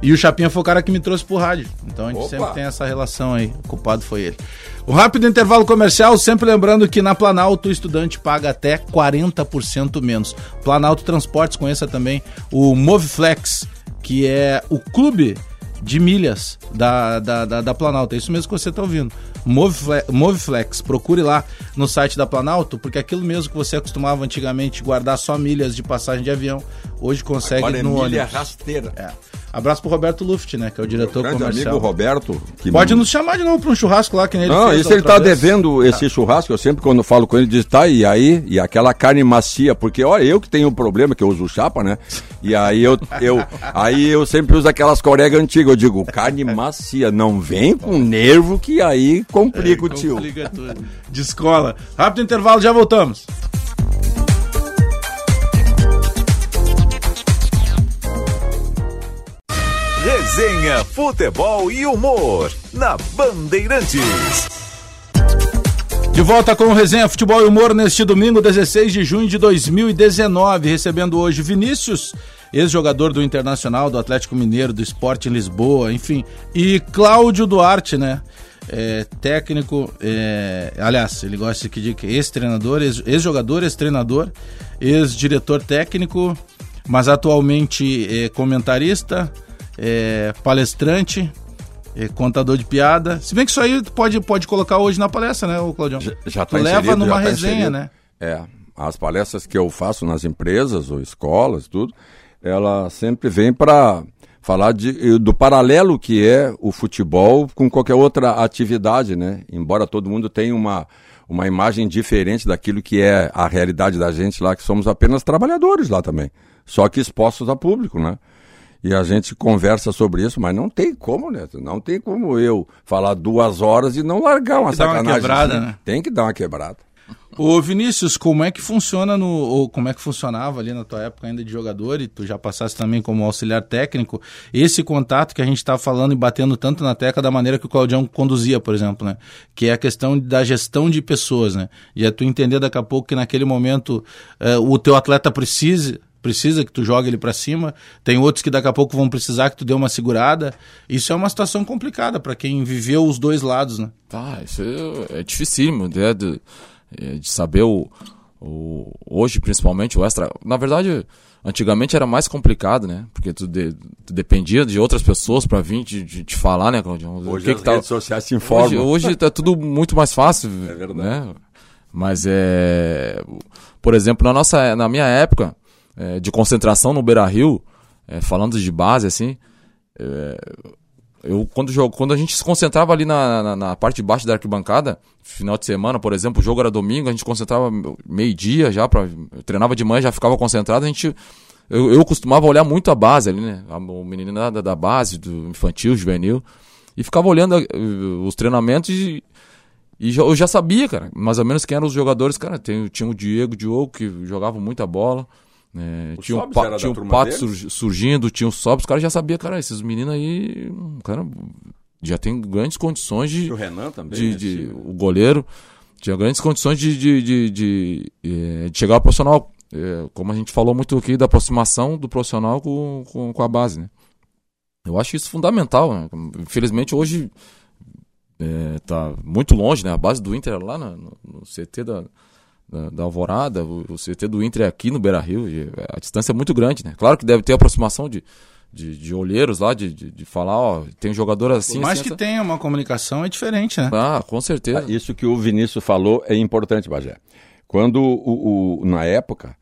E o Chapinha foi o cara que me trouxe pro rádio. Então a gente Opa! sempre tem essa relação aí. O culpado foi ele. Um rápido intervalo comercial, sempre lembrando que na Planalto o estudante paga até 40% menos. Planalto Transportes, conheça também o Moveflex, que é o clube de milhas da, da, da, da Planalto. É isso mesmo que você está ouvindo. Moveflex, Moveflex, procure lá no site da Planalto, porque aquilo mesmo que você acostumava antigamente guardar só milhas de passagem de avião, hoje consegue Agora é no milha ônibus. rasteira. É. Abraço pro Roberto Luft, né? Que é o diretor Grande comercial. amigo Roberto. Pode não- nos chamar de novo para um churrasco lá que nem ele Não, isso ele tá vez. devendo esse churrasco. Eu sempre, quando falo com ele, diz, tá, e aí? E aquela carne macia, porque olha, eu que tenho um problema, que eu uso chapa, né? E aí eu, eu, aí eu sempre uso aquelas coregas antigas. Eu digo, carne macia, não vem com nervo que aí complica o tio. Complica tudo. De escola. Rápido intervalo, já voltamos. Resenha, futebol e humor na Bandeirantes. De volta com o Resenha Futebol e Humor neste domingo, 16 de junho de 2019. Recebendo hoje Vinícius, ex-jogador do Internacional, do Atlético Mineiro, do Esporte em Lisboa, enfim. E Cláudio Duarte, né? É, técnico, é, aliás, ele gosta de dizer que ex-treinador, ex- ex-jogador, ex-treinador, ex-diretor técnico, mas atualmente é comentarista, é, palestrante, é, contador de piada. Se bem que isso aí pode, pode colocar hoje na palestra, né, o Claudião? Já, já tá leva inserido, numa já tá resenha, inserido. né? É, as palestras que eu faço nas empresas ou escolas, tudo, ela sempre vem para falar de, do paralelo que é o futebol com qualquer outra atividade, né? Embora todo mundo tenha uma, uma imagem diferente daquilo que é a realidade da gente lá, que somos apenas trabalhadores lá também, só que expostos a público, né? E a gente conversa sobre isso, mas não tem como, né? Não tem como eu falar duas horas e não largar uma que dar uma sacanagem. quebrada, assim. né? Tem que dar uma quebrada. Ô Vinícius, como é que funciona no. Ou como é que funcionava ali na tua época ainda de jogador, e tu já passaste também como auxiliar técnico, esse contato que a gente está falando e batendo tanto na tecla da maneira que o Claudião conduzia, por exemplo, né? Que é a questão da gestão de pessoas, né? E é tu entender daqui a pouco que naquele momento eh, o teu atleta precisa. Precisa que tu jogue ele para cima, tem outros que daqui a pouco vão precisar que tu dê uma segurada. Isso é uma situação complicada para quem viveu os dois lados, né? Tá, isso é, é dificílimo, né, de, é, de saber o, o. Hoje, principalmente, o extra. Na verdade, antigamente era mais complicado, né? Porque tu, de- tu dependia de outras pessoas pra vir te, te, te falar, né, Claudio? Hoje o que as que tá- redes sociais Hoje, informam. hoje tá tudo muito mais fácil. É verdade. Né? Mas é. Por exemplo, na, nossa, na minha época é, de concentração no Beira Rio, é, falando de base, assim. é, eu, quando, jogo, quando a gente se concentrava ali na, na, na parte de baixo da arquibancada, final de semana, por exemplo, o jogo era domingo, a gente concentrava meio-dia já, pra, treinava de manhã, já ficava concentrado, a gente. Eu, eu costumava olhar muito a base ali, né? A- O menino da, da base, do infantil, juvenil. E ficava olhando eh, os treinamentos e, e eu já sabia, cara, mais ou menos quem eram os jogadores. Cara, tem, tinha o Diego Diogo, que jogava muita bola. O tinha Sobs Pa- tinha turma Pato deles? surgi- surgindo, tinha o Sobs. Os caras já sabiam, cara, esses meninos aí, cara, já tem grandes condições de, o Renan também. de, né? de- o goleiro tinha grandes condições de, de, de, de, eh, chegar ao profissional. Eh, Como a gente falou muito aqui da aproximação do profissional com, com, com a base, né? Eu acho isso fundamental, né? Infelizmente hoje eh, tá muito longe, né? A base do Inter é lá no, no CT da, da, da Alvorada, o, o CT do Inter é aqui no Beira Rio, e a distância é muito grande, né? Claro que deve ter aproximação de, de, de olheiros lá, de, de, de falar, ó, tem um jogador assim, Por mais assim, que essa- tenha uma comunicação, é diferente, né? Ah, com certeza. Ah, Isso que o Vinícius falou é importante, Bagé. Quando, o, o- na época,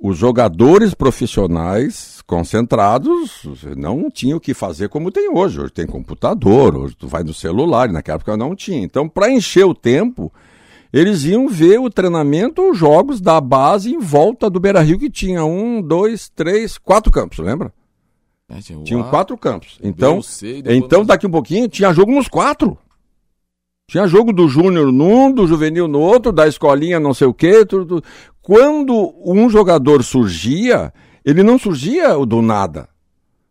os jogadores profissionais concentrados não tinham o que fazer como tem hoje. Hoje tem computador, hoje tu vai no celular, e naquela época não tinha. Então, para encher o tempo, eles iam ver o treinamento, os jogos da base em volta do Beira Rio, que tinha um, dois, três, quatro campos, lembra? É, tinha Tinham A, quatro campos. Então, então nós- daqui um pouquinho tinha jogo nos quatro. Tinha jogo do Júnior num, do Juvenil no outro, da escolinha não sei o quê. Tudo, tudo. Quando um jogador surgia, ele não surgia do nada.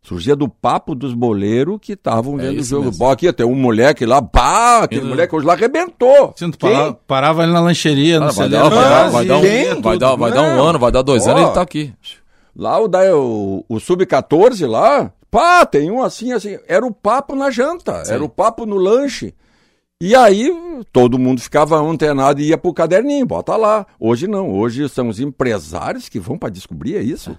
Surgia do papo dos boleiros que estavam É vendo o isso jogo. mesmo. Bom, aqui tem um moleque lá, pá, aquele Ele- moleque hoje lá arrebentou. Sim, tu Quem? parava, ali na lancheria, no Cara, vai, dar, vai, da dar, um, vai, dar, vai dar um Não. ano, vai dar dois Ó. anos, ele tá aqui. Lá o, o, o Sub-14 lá, pá, tem um assim, assim. Era o papo na janta, Sim. era o papo no lanche. E aí todo mundo ficava antenado e ia pro caderninho, bota lá. Hoje não, hoje são os empresários que vão para descobrir é isso. É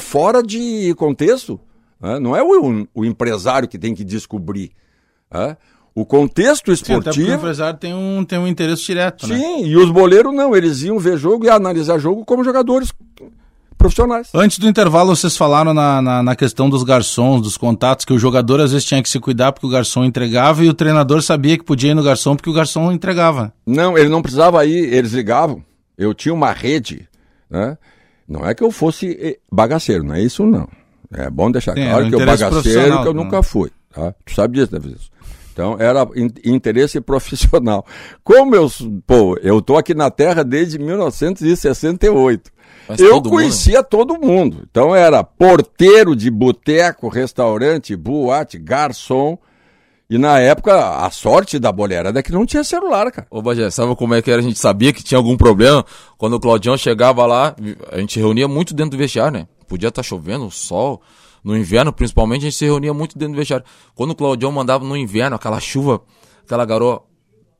fora de contexto. né? Não é o, o empresário que tem que descobrir. né? O contexto Sim, até o esportivo. empresário tem um, tem um interesse direto, né? Sim, e os boleiros não, eles iam ver jogo e analisar jogo como jogadores profissionais. Antes do intervalo, vocês falaram na, na, na questão dos garçons, dos contatos, que o jogador às vezes tinha que se cuidar porque o garçom entregava e o treinador sabia que podia ir no garçom porque o garçom entregava. Não, ele não precisava ir, eles ligavam. Eu tinha uma rede, né? Não é que eu fosse eh, bagaceiro, não é isso não. É bom deixar Sim, era claro que eu bagaceiro que eu né? nunca fui, tá? Tu sabe disso, deve isso. Então, era in- interesse profissional. Como eu, pô, eu tô aqui na Terra desde 1968. Mas eu todo mundo, conhecia todo mundo. Então, era porteiro de boteco, restaurante, boate, garçom. E na época, a sorte da boleirada é que não tinha celular, cara. Ô, Bagé, sabe como é que era? A gente sabia que tinha algum problema. Quando o Claudião chegava lá, a gente reunia muito dentro do vestiário, né? Podia estar chovendo, sol. No inverno, principalmente, a gente se reunia muito dentro do vestiário. Quando o Claudião mandava no inverno, aquela chuva, aquela garoa,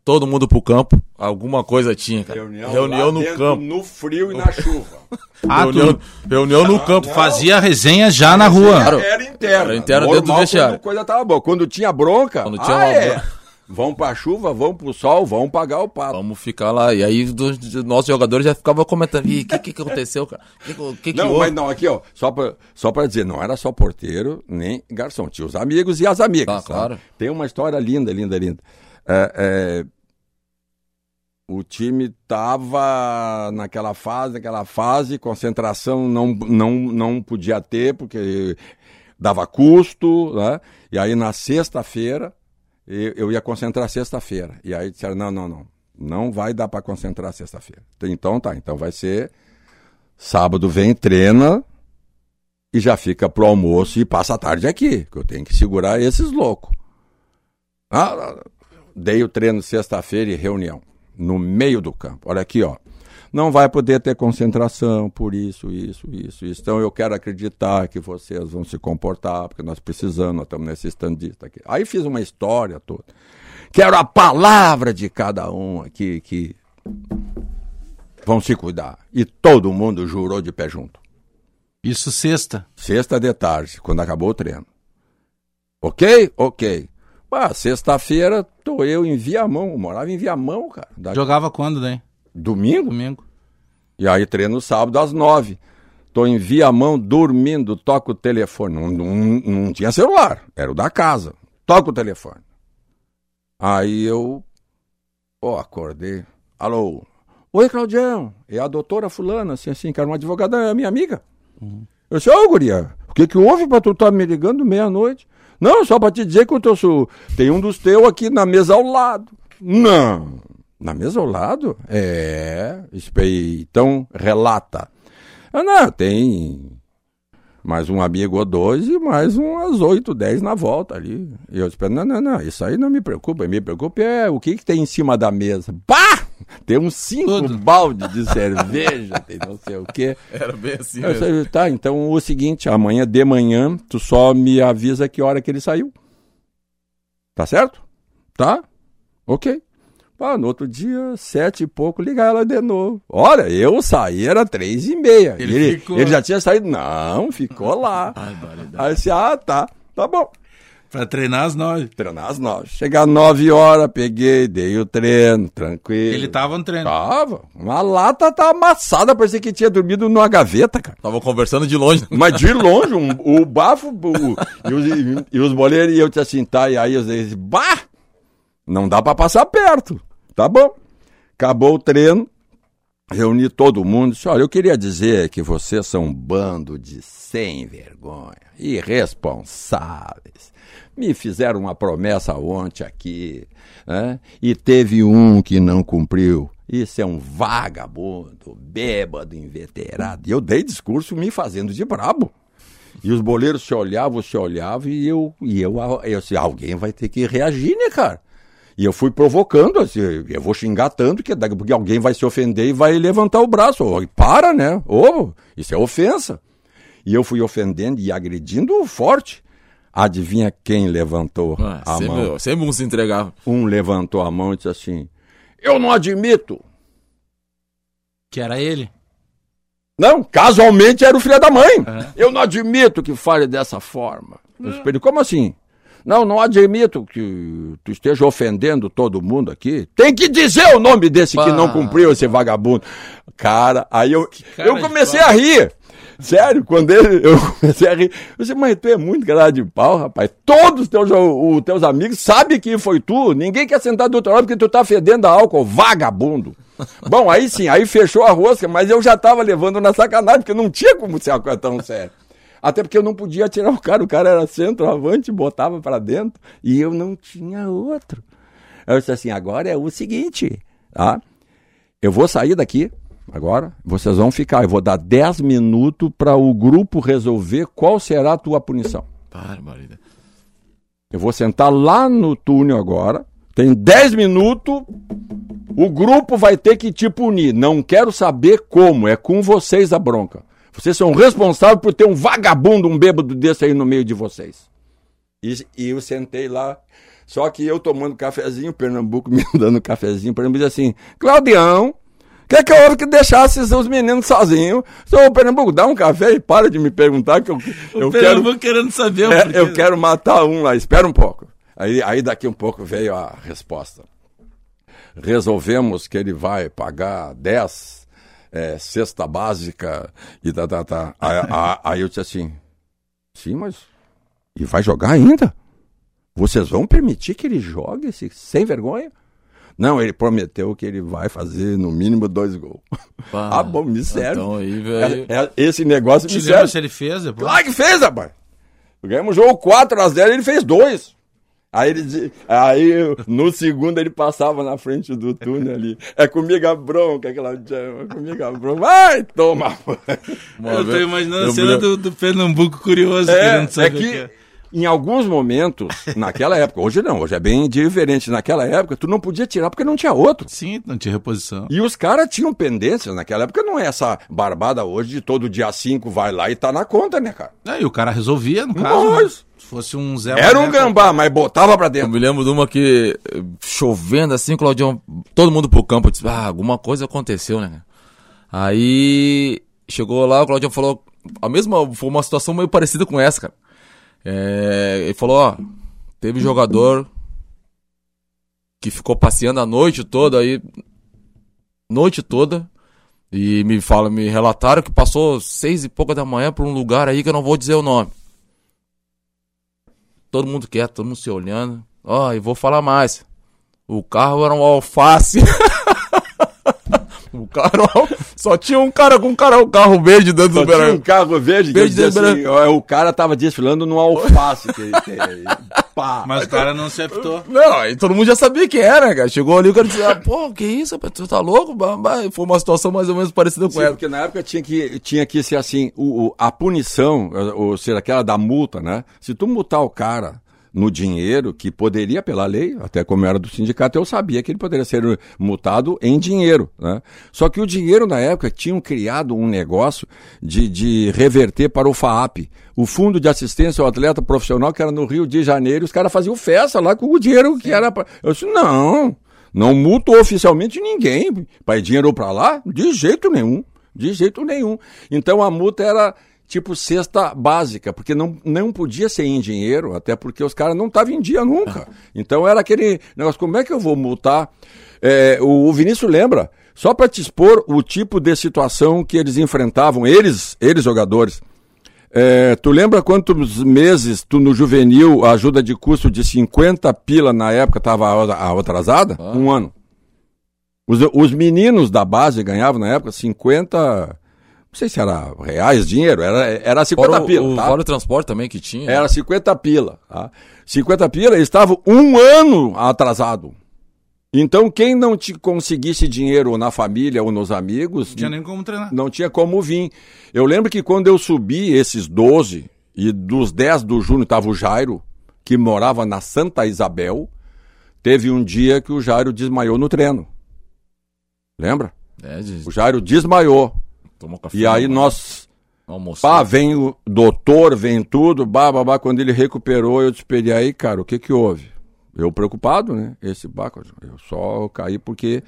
todo mundo pro campo, alguma coisa tinha, cara. Reunião, no campo. No frio e na chuva. Ah, reunião, reunião no campo. fazia resenha já na rua. Era interna. Era interna dentro do vestiário. Quando a coisa tava boa. Quando tinha bronca, Quando tinha ah, uma é. bronca. Vão pra chuva, vão pro sol, vão pagar o pato. Vamos ficar lá. E aí, dos, dos nossos jogadores já ficavam comentando: Ih, o que, que que aconteceu, cara? O que, que, que, que Não, houve?" mas não, aqui, ó, só pra, só pra dizer, não era só porteiro nem garçom, tinha os amigos e as amigas. Ah, tá? claro. Tem uma história linda, linda, linda. É, é, o time tava naquela fase, naquela fase, concentração não, não, não podia ter, porque dava custo, né? E aí na sexta-feira, eu, eu ia concentrar sexta-feira. E aí disseram, não, não, não, não vai dar para concentrar sexta-feira. Então tá, então vai ser Sábado vem, treina e já fica pro almoço e passa a tarde aqui, que eu tenho que segurar esses loucos. Ah, dei o treino sexta-feira e reunião, no meio do campo. Olha aqui, ó. Não vai poder ter concentração por isso, isso, isso, isso. Então eu quero acreditar que vocês vão se comportar, porque nós precisamos, nós estamos nesse estandista aqui. Aí fiz uma história toda. Quero a palavra de cada um aqui que vão se cuidar. E todo mundo jurou de pé junto. Isso sexta. Sexta de tarde, quando acabou o treino. Ok? Ok. Ah, sexta-feira, eu em Viamão, eu morava em Viamão, cara. Da- Jogava quando, daí? Domingo? Domingo. E aí treino sábado às nove. Tô em Viamão dormindo, toco o telefone. Não, não, não tinha celular, era o da casa. Toco o telefone. Aí eu, ó, acordei. Alô? Oi, Claudião. É a doutora fulana, assim, assim, que era uma advogada, minha amiga. Eu disse, ô, guria, o que que houve pra tu estar me ligando meia-noite? Não, só pra te dizer que eu tô, su- tem um dos teus aqui na mesa ao lado. Não. Na mesa ao lado? É. Então, relata. Ah, não, tem mais um amigo ou dois e mais umas oito, dez na volta ali. E eu disse, não, não, não, isso aí não me preocupa. Me preocupa é o que, que tem em cima da mesa. Pá! Tem uns cinco Tudo. baldes de cerveja, tem não sei o quê. Era bem assim Eu mesmo. disse, tá, então o seguinte, amanhã de manhã, tu só me avisa que hora que ele saiu. Tá certo? Tá? Ok. Ah, no outro dia, sete e pouco, ligar ela de novo. Olha, eu saí, era três e meia. Ele Ele, ficou- ele já tinha saído? Não, ficou lá. Aí eu disse, ah, tá, tá bom. Pra treinar às nove. Treinar às nove. Chegar às nove horas, peguei, dei o treino, tranquilo. Ele tava no treino. Tava. Uma lata tá amassada, parecia que tinha dormido numa gaveta, cara. Tava conversando de longe. Mas de longe, um- o bafo o- e, os, e os boleiros, e eu disse assim, tá, e aí eu disse, bah, não dá pra passar perto. Tá bom. Acabou o treino, reuni todo mundo, disse, olha, eu queria dizer que vocês são um bando de sem vergonha, irresponsáveis. Me fizeram uma promessa ontem aqui, né? e teve um que não cumpriu. Isso é um vagabundo, bêbado, inveterado. E eu dei discurso me fazendo de brabo. E os boleiros se olhavam, se olhavam, e eu, e eu, eu assim, alguém vai ter que reagir, né, cara? E eu fui provocando, assim, eu vou xingar tanto que daqui pouco alguém vai se ofender e vai levantar o braço. Ô, para, né? Ô, isso é ofensa. E eu fui ofendendo e agredindo forte. Adivinha quem levantou Ah, a mão? sempre, sempre um se entregava. Um levantou a mão e disse assim: Eu não admito. Que era ele. Não, casualmente era o filho da mãe. Eu não admito que fale dessa forma. Eu espelho, como assim? Não, não admito que tu esteja ofendendo todo mundo aqui. Tem que dizer o nome desse que não cumpriu esse vagabundo. Cara, aí eu, cara eu comecei a rir. Sério, quando ele, eu comecei a rir. Eu disse, mas tu é muito cara de pau, rapaz. Todos os teus, os teus amigos sabem que foi tu. Ninguém quer sentar do outro lado porque tu tá fedendo a álcool, vagabundo. Bom, aí sim, aí fechou a rosca, mas eu já tava levando na sacanagem, porque não tinha como ser tão séria. Até porque eu não podia tirar o cara, o cara era centroavante, botava pra dentro, e eu não tinha outro. Eu disse assim, agora é o seguinte, tá? Eu vou sair daqui agora, vocês vão ficar, eu vou dar 10 minutos para o grupo resolver qual será a tua punição. Barbaridade. Eu vou sentar lá no túnel agora, tem 10 minutos, o grupo vai ter que te punir. Não quero saber como, é com vocês a bronca. Vocês são responsáveis por ter um vagabundo, um bêbado desse aí no meio de vocês. E, e eu sentei lá, só que eu tomando cafezinho, Pernambuco me dando cafezinho, Pernambuco diz assim, Claudião, quer que eu que deixasse os meninos sozinhos? Seu Pernambuco, dá um café e para de me perguntar que eu, eu quero... Pernambuco querendo saber o É, eu quero matar um lá, espera um pouco. Aí, aí daqui um pouco veio a resposta. Resolvemos que ele vai pagar 10 é, cesta básica e tá, tá, tá. Aí, a- aí eu disse assim, sim, mas e vai jogar ainda? Vocês vão permitir que ele jogue esse sem vergonha? Não, ele prometeu que ele vai fazer no mínimo dois gols. Pá, ah, bom, me serve. Então aí, velho. É- é- esse negócio me serve. se ele fez depois? Claro que fez, rapaz. Ganhamos o jogo 4x0 ele fez dois. Aí, ele, diz- aí no segundo ele passava na frente do túnel ali. É comigo a bronca, Claudião. É comigo a bronca. Vai, toma. Uma Eu tô imaginando a cena do, do Pernambuco curioso, É, querendo é saber o que que é. em alguns momentos, naquela época, hoje não, hoje é bem diferente. Naquela época, tu não podia tirar porque não tinha outro. Sim, não tinha reposição. E os caras tinham pendências naquela época, não é essa barbada hoje de todo dia 5 vai lá e tá na conta, né, cara? Aí o cara resolvia, no caso. né? Mas- Se fosse um Zé Era um gambá, mas botava pra Eu dentro. me lembro de uma que, eh, chovendo assim, Claudião, todo mundo pro campo, eu disse, ah, alguma coisa aconteceu, né? Aí, chegou lá, o Claudião falou, a mesma, foi uma situação meio parecida com essa, cara. É, ele falou, ó, teve jogador que ficou passeando a noite toda aí, noite toda, e me fala, me relataram que passou seis e pouca da manhã por um lugar aí que eu não vou dizer o nome. Todo mundo quieto, todo mundo se olhando. Ó, e vou falar mais. O carro era um alface. o carro Só tinha um cara com um cara, um carro verde dentro Só do tinha um carro verde, Verde do assim, o cara tava desfilando no alface. Que, que, pá. Mas o cara não se apitou. Não, aí todo mundo já sabia quem era, cara. Chegou ali, o cara disse, ah, pô, que isso, rapaz, tu tá louco? Foi uma situação mais ou menos parecida com Sim, ela. porque na época tinha que, tinha que ser assim, o, o- a punição, ou seja, aquela da multa, né? Se tu multar o cara no dinheiro, que poderia pela lei, até como era do sindicato, eu sabia que ele poderia ser multado em dinheiro, né? Só que o dinheiro na época tinham criado um negócio de, de reverter para o FAAP, o Fundo de Assistência ao Atleta Profissional, que era no Rio de Janeiro, os caras faziam festa lá com o dinheiro que era pra... Eu disse, não, não multo oficialmente ninguém. Pai, dinheiro pra lá? De jeito nenhum. De jeito nenhum. Então a multa era tipo cesta básica, porque não, não podia ser em dinheiro, até porque os caras não estavam em dia nunca. Então era aquele negócio, como é que eu vou multar? É, o, o Vinícius lembra, só para te expor o tipo de situação que eles enfrentavam, eles, eles jogadores. É, tu lembra quantos meses tu no juvenil, a ajuda de custo de 50 pila na época estava atrasada? Um ano. Os, os meninos da base ganhavam na época 50, não sei se era reais, dinheiro, era, era 50 Fora o, pila. o, tá? fora o transporte também que tinha. Era 50 pila. Tá? 50 pila, eles estavam um ano atrasado. Então, quem não te conseguisse dinheiro na família ou nos amigos, Não tinha nem como treinar. não tinha como vir. Eu lembro que quando eu subi esses 12, e dos 10 do Júnior estava o Jairo, que morava na Santa Isabel, teve um dia que o Jairo desmaiou no treino. Lembra? É, de, O Jairo desmaiou. Tomou café. E aí nós Almoçou. Pá, vem o doutor, vem tudo, babá, quando ele recuperou, eu ele, aí, cara, o que que houve? Eu preocupado, né? Esse baco, eu só caí porque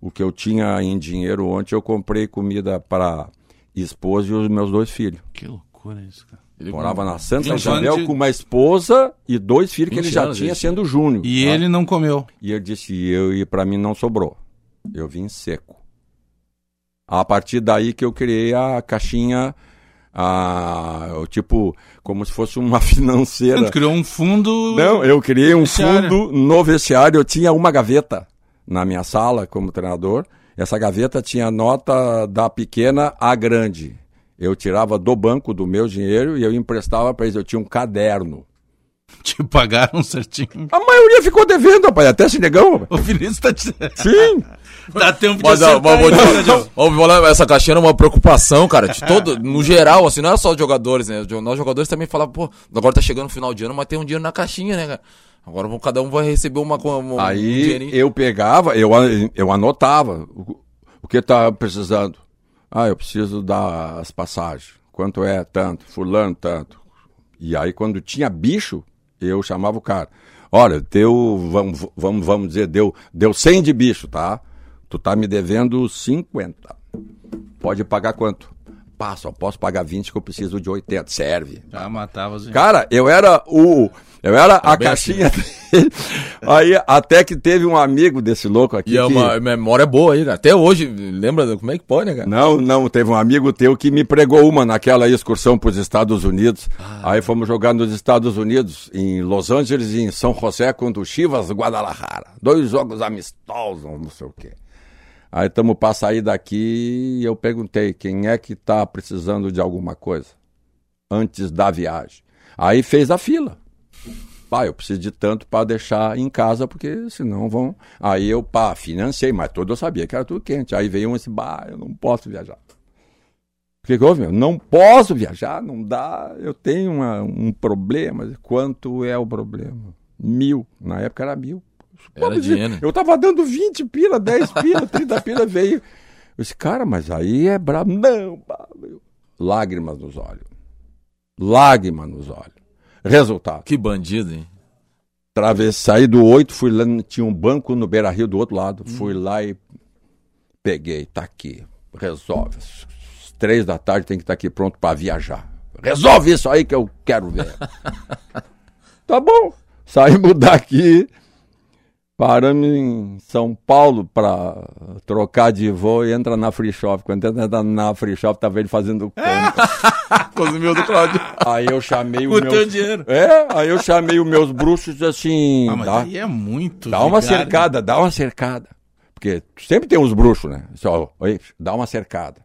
o que eu tinha em dinheiro ontem, eu comprei comida para esposa e os meus dois filhos. Que loucura isso, cara. Ele Morava na Santa 20 Isabel de- com uma esposa e dois filhos que 20 ele já tinha isso. sendo Júnior. E tá? ele não comeu. E ele disse, e eu e para mim não sobrou. Eu vim seco. A partir daí que eu criei a caixinha, a, tipo, como se fosse uma financeira. Tu criou um fundo. Não, eu criei um Vestiário. fundo no vestiário. Eu tinha uma gaveta na minha sala como treinador. Essa gaveta tinha nota da pequena à grande. Eu tirava do banco do meu dinheiro e eu emprestava para eles. Eu tinha um caderno. Te pagaram certinho. A maioria ficou devendo, rapaz. Até se negão. rapaz. O Vinícius tá te... Sim. Dá tempo de Mas, ah, acertar mas vou falar, essa caixinha era uma preocupação, cara. De todo, no geral, assim, não é só os jogadores, né? Nós jogadores também falavam, pô, agora tá chegando o final de ano, mas tem um dinheiro na caixinha, né, cara? Agora cada um vai receber uma, uma um Aí dinheirinho. eu pegava, eu, eu anotava o, o que tá precisando. Ah, eu preciso dar as passagens. Quanto é? Tanto. Fulano, tanto. E aí quando tinha bicho, eu chamava o cara. Olha, deu, vamos, vamos, vamos dizer, deu, deu 100 de bicho, tá? Tu tá me devendo 50. Pode pagar quanto? Pá, só posso pagar 20 que eu preciso de 80. Serve. Já matava assim. Cara, eu era o. Eu era a caixinha dele. Aí até que teve um amigo desse louco aqui. E é uma memória boa aí. Até hoje, lembra como é que pode, né, cara? Não, não, teve um amigo teu que me pregou uma naquela excursão para os Estados Unidos. Aí fomos jogar nos Estados Unidos, em Los Angeles e em São José contra o Chivas Guadalajara. Dois jogos amistosos, não sei o quê. Aí estamos para sair daqui e eu perguntei quem é que está precisando de alguma coisa antes da viagem. Aí fez a fila. Pá, eu preciso de tanto para deixar em casa, porque senão vão. Aí eu, pá, financei, mas todo eu sabia que era tudo quente. Aí veio um esse, bah, eu não posso viajar. O que, que houve, meu? Não posso viajar, não dá. Eu tenho uma- um problema. Quanto é o problema? Mil. Na época era mil. Era dinheiro. Eu tava dando 20 pila, 10 pila, 30 pila, veio. Eu disse, cara, mas aí é brabo. Não. Lágrimas nos olhos. Lágrimas nos olhos. Resultado. Que bandido, hein? Travessei, saí do 8, fui lá, tinha um banco no Beira Rio do outro lado. Hum. Fui lá e peguei, tá aqui, resolve. Às Três da tarde tem que estar aqui pronto para viajar. Resolve isso aí que eu quero ver. tá bom. Saímos daqui, paramos em São Paulo para trocar de voo e entra na Free Shop. Quando entra na Free Shop, tava ele fazendo compra. Consumiu do Claudio. Aí eu chamei o O meu... teu dinheiro. É, aí eu chamei os meus bruxos e disse assim... Ah, mas dá- aí é muito. Dá uma cercada, dá uma cercada. Porque sempre tem uns bruxos, né? Só, oi, dá uma cercada.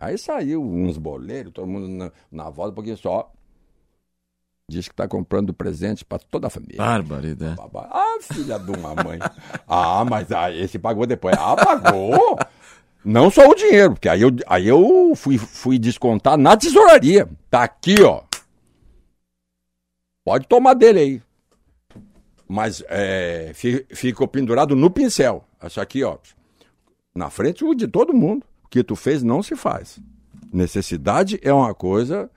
Aí saiu uns boleiros, todo mundo na, na volta, porque só diz que tá comprando presente para toda a família. Barbaridade. Babá. Ah, filha de uma mãe. ah, mas ah, esse pagou depois. Ah, pagou. Não só o dinheiro, porque aí eu, aí eu fui, fui descontar na tesouraria. Tá aqui, ó. Pode tomar dele aí. Mas é, fi- ficou pendurado no pincel. Isso aqui, ó. Na frente de todo mundo. O que tu fez não se faz. Necessidade é uma coisa.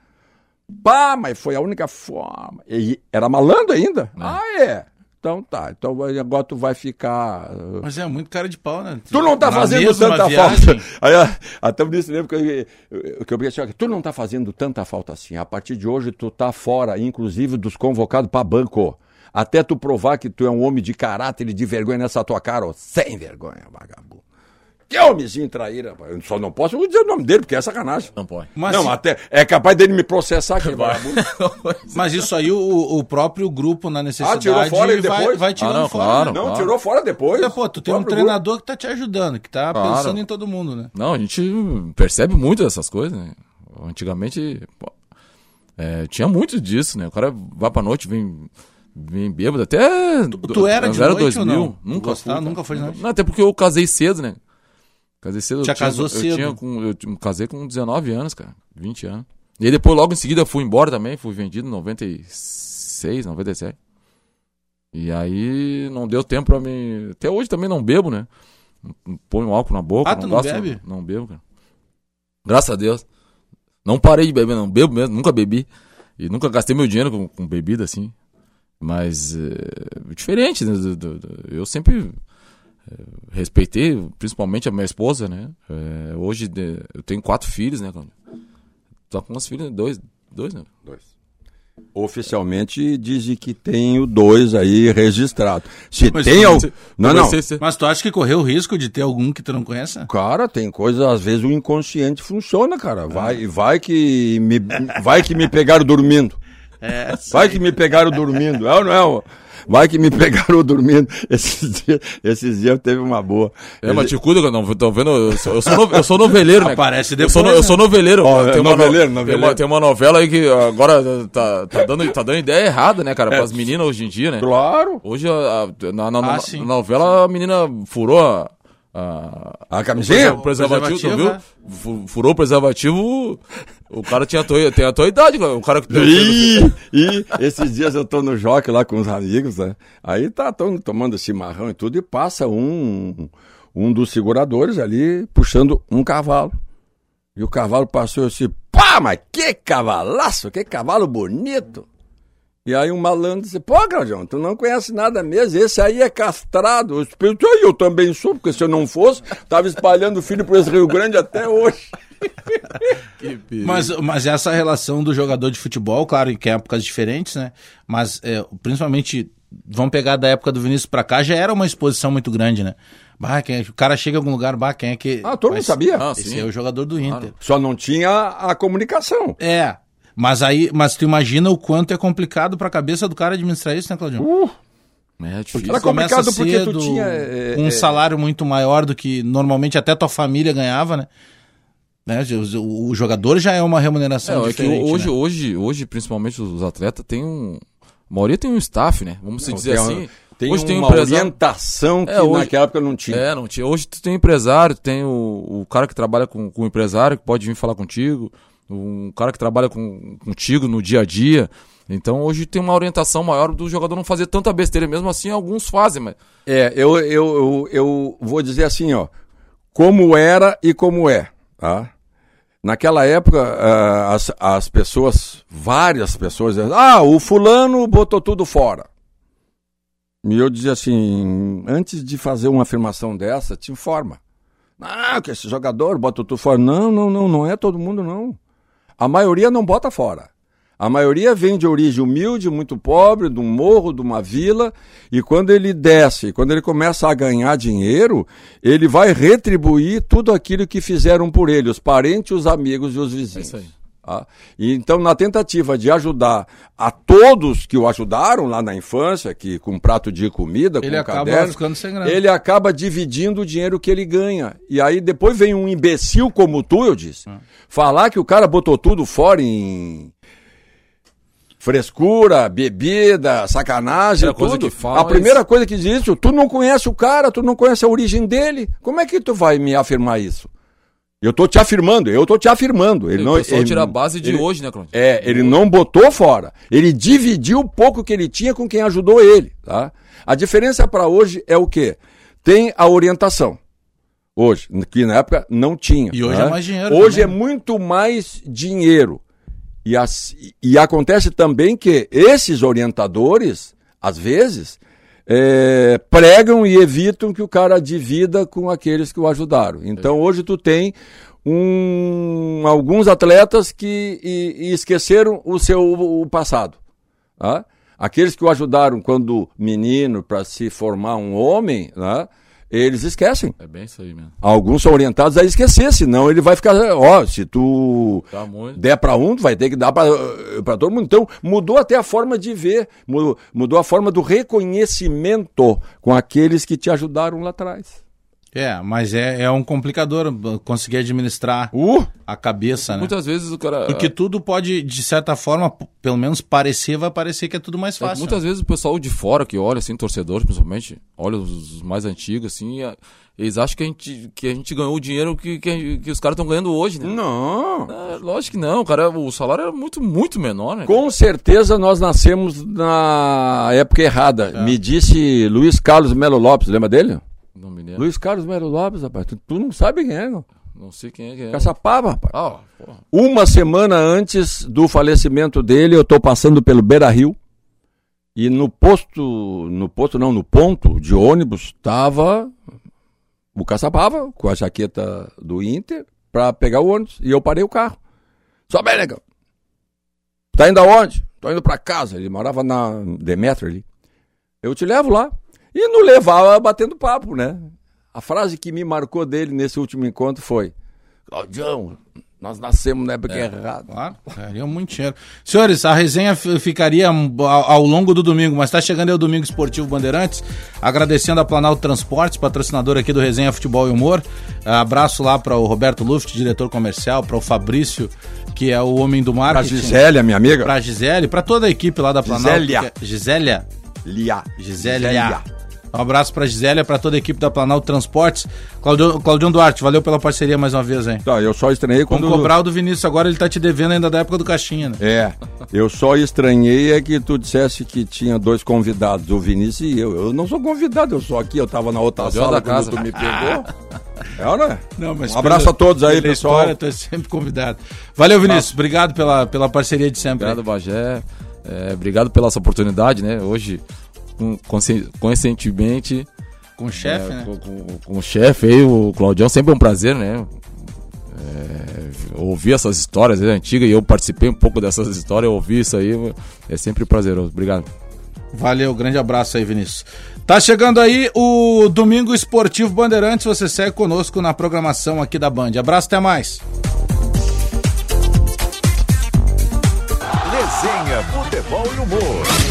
Pá, mas foi a única forma. E era malandro ainda? Ah, é. Então tá. Então agora tu vai ficar. uh, Mas é muito cara de pau, né? Tu não tá Na fazendo tanta viagem. falta. Aí, ah, até eu disse, lembro que eu, eu, que eu pensei, tu não tá fazendo tanta falta assim. A partir de hoje tu tá fora, inclusive, dos convocados para banco. Até tu provar que tu é um homem de caráter e de vergonha nessa tua cara, ó. Sem vergonha, vagabundo. Que homenzinho traíra, rapaz. Eu só não posso dizer o nome dele, porque é sacanagem. Não pode. Mas, não, até é capaz dele me processar, vagabundo. mas isso aí, o, o próprio grupo, na necessidade, Ah, tirou fora e vai, depois? vai tirando Ah, não, fora. claro. né? Não, tirou fora depois. Porque, pô, tu tem um treinador que tá te ajudando, que tá Claro. pensando em todo mundo, né? Não, a gente percebe muito dessas coisas, né? Antigamente pô, é, tinha muito disso, né? O cara vai pra noite, vem, vem bêbado, até. Tu- tu era de noite ou não? Nunca Gostava, fui, nunca foi de noite? Não, até porque eu casei cedo, né? Casei cedo. eu Já tinha- casou eu cedo? Tinha com, eu casei com 19 anos, cara. 20 anos. E aí depois, logo em seguida, eu fui embora também. Fui vendido em 96, 97. E aí não deu tempo pra mim. Até hoje também não bebo, né? Não- não Ponho álcool na boca. Ah, tu não gosto, bebe? Não bebo, cara. Graças a Deus. Não parei de beber, não. Bebo mesmo, nunca bebi. E nunca gastei meu dinheiro com, com bebida assim. Mas é diferente, né? eu sempre respeitei, principalmente a minha esposa, né? É, hoje de- eu tenho quatro filhos, né, Cláudio? Tô com umas filhas, dois, dois, né? Dois. Oficialmente dizem que tenho dois aí registrados. Se Mas tem tu- al- você- Não, não. ser- Mas tu acha que correu o risco de ter algum que tu não conhece? Cara, tem coisa, às vezes o inconsciente funciona, Ah. cara. Vai, vai que me, vai que me pegaram dormindo. É, Vai que me pegaram dormindo. É ou não é? ó? Vai que me pegaram dormindo. Esses dias, esses dias teve uma boa. É, mas te cuida, não, tô vendo, eu sou, eu sou, no- eu sou noveleiro, né? Aparece eu sou, no- depois, eu sou né? noveleiro. Ó, tem, é uma no- noveleiro, tem, noveleiro. uma, tem uma novela aí que agora tá, tá, dando, tá dando ideia errada, né, cara, pras meninas hoje em dia, né? Claro. Hoje, a- a- na, na- na- Ah, sim. na novela, a menina furou a... a A camisinha? o preservativo, tu preservativo, viu? Fu- Furou o preservativo, o cara tinha a tua, tem a tua idade, o cara que E, e esses dias eu tô no joque lá com os amigos, né? Aí tá tão, tomando chimarrão e tudo, e passa um, um dos seguradores ali puxando um cavalo. E o cavalo passou assim, pá, mas que cavalaço, que cavalo bonito. E aí um malandro disse, pô, Claudião, tu não conhece nada mesmo, esse aí é castrado. Eu disse, "Ah, eu também sou, porque se eu não fosse, tava espalhando filho por esse Rio Grande até hoje. Mas, mas essa relação do jogador de futebol, claro que é épocas diferentes, né? Mas é, principalmente, vamos pegar da época do Vinícius pra cá, já era uma exposição muito grande, né? Bah, quem é- o cara chega em algum lugar, bah, quem é que. Ah, todo mundo sabia. Ah, Esse sim. é o jogador do Inter. Só não tinha a comunicação. É. Mas aí, mas tu imagina o quanto é complicado pra cabeça do cara administrar isso, né, Claudio? Uh, É difícil. Era Começa complicado porque tu tinha, é, um é, salário muito maior do que normalmente até tua família ganhava, né? Né, O, o jogador já é uma remuneração É, é que diferente. hoje, né? hoje, hoje, principalmente os atletas, tem um. A maioria tem um staff, né? Vamos se Não, dizer tem assim. uma- Tem hoje tem um uma empresário. orientação que É, hoje- naquela época não tinha. É, não tinha. Hoje tu tem empresário, tu tem o, o cara que trabalha com, com o empresário, que pode vir falar contigo, um cara que trabalha com, contigo no dia a dia. Então hoje tem uma orientação maior do jogador não fazer tanta besteira. Mesmo assim, alguns fazem, mas. É, eu, eu, eu, eu vou dizer assim, ó, como era e como é, tá? Naquela época, ah, as, as pessoas, várias pessoas, diziam, ah, o fulano botou tudo fora. E eu dizia assim, antes de fazer uma afirmação dessa, te informa. Ah, que esse jogador bota tudo fora. Não, não, não, não é todo mundo, não. A maioria não bota fora. A maioria vem de origem humilde, muito pobre, de um morro, de uma vila, e quando ele desce, quando ele começa a ganhar dinheiro, ele vai retribuir tudo aquilo que fizeram por ele, os parentes, os amigos e os vizinhos. isso aí. E então, na tentativa de ajudar a todos que o ajudaram lá na infância, que com um prato de comida, Ele com um acaba caderno, ele acaba dividindo o dinheiro que ele ganha. E aí depois vem um imbecil como tu, eu disse, Ah. falar que o cara botou tudo fora em frescura, bebida, sacanagem, tudo. que fala a é primeira isso. coisa que diz isso, tu não conhece o cara, tu não conhece a origem dele. Como é que tu vai me afirmar isso? Eu tô te afirmando, eu tô te afirmando. Ele não, ele- tira a base de ele- hoje, né, Cláudio? é, ele não botou fora. Ele dividiu o pouco que ele tinha com quem ajudou ele, tá? A diferença para hoje é o quê? Tem a orientação. Hoje, que na época não tinha. E hoje né? é mais dinheiro Hoje também, é né? muito mais dinheiro. E, as- e acontece também que esses orientadores, às vezes, é, pregam e evitam que o cara divida com aqueles que o ajudaram. Então hoje tu tem um, alguns atletas que e- e esqueceram o seu o passado. tá? Aqueles que o ajudaram quando menino para se formar um homem, né? Eles esquecem. É bem isso aí mesmo. Alguns são orientados a esquecer, senão ele vai ficar, ó, se tu Tá der para um, tu vai ter que dar para todo mundo. Então, mudou até a forma de ver, mudou, mudou a forma do reconhecimento com aqueles que te ajudaram lá atrás. É, mas é, é um complicador conseguir administrar Uh, a cabeça, né? Muitas vezes o cara. Porque tudo pode, de certa forma, pelo menos parecer, vai parecer que é tudo mais É, fácil. muitas vezes o pessoal de fora que olha, assim, torcedores principalmente, olha os mais antigos, assim, eles acham que a gente, que a gente ganhou o dinheiro que, que, que os caras estão ganhando hoje, né? não. É, lógico que não, cara, o salário era muito, muito menor, né? Com certeza nós nascemos na época errada. Me disse Luiz Carlos Melo Lopes, lembra dele? Não me lembro. Luiz Carlos Melo Lopes, rapaz. Tu, tu não sabe quem é, não. Não sei quem é que é. Caçapava, rapaz. Ah, porra. Uma semana antes do falecimento dele, eu tô passando pelo Beira Rio E no posto, no posto não, no ponto de ônibus, estava o Caçapava com a jaqueta do Inter para pegar o ônibus. E eu parei o carro. Só bem, negão. Tá indo aonde? Tô indo para casa. Ele morava na Demetrio ali. Eu te levo lá. E não levava batendo papo, né? A frase que me marcou dele nesse último encontro foi: Claudião, nós nascemos na época é, errada. Claro, daria muito dinheiro. Senhores, a resenha ficaria ao, ao longo do domingo, mas está chegando aí o Domingo Esportivo Bandeirantes. Agradecendo a Planalto Transportes, patrocinador aqui do Resenha Futebol e Humor. Abraço lá para o Roberto Luft, diretor comercial, para o Fabrício, que é o homem do marketing. Para Gisélia, minha amiga. Para Gisele, para toda a equipe lá da Planalto. Gisélia. Gisélia. Lia. Gisélia. Gisélia. Um abraço pra Gisélia, pra toda a equipe da Planalto Transportes. Claudio, Claudião Duarte, valeu pela parceria mais uma vez, hein? Tá, eu só estranhei quando... Vamos cobrar o do Vinícius agora, ele tá te devendo ainda da época do Caixinha, né? É, eu só estranhei é que tu dissesse que tinha dois convidados, o Vinícius e eu. Eu não sou convidado, eu sou aqui, eu tava na outra Claudião sala quando casa. tu me pegou. É, não é? Não, mas um abraço pela, a todos aí, pessoal. História, tu é sempre convidado. Valeu, Vinícius. Tá. Obrigado pela, pela parceria de sempre. Obrigado, Bagé. É, obrigado pela essa oportunidade, né? Hoje, conscientemente, com o chefe, é, né? Com, com, com o chefe aí, o Claudião, sempre é um prazer, né? É, ouvir essas histórias né, antigas e eu participei um pouco dessas histórias, ouvir isso aí é sempre prazeroso. Obrigado. Valeu, grande abraço aí, Vinícius. Tá chegando aí o Domingo Esportivo Bandeirantes. Você segue conosco na programação aqui da Band. Abraço, até mais. Resenha, futebol e humor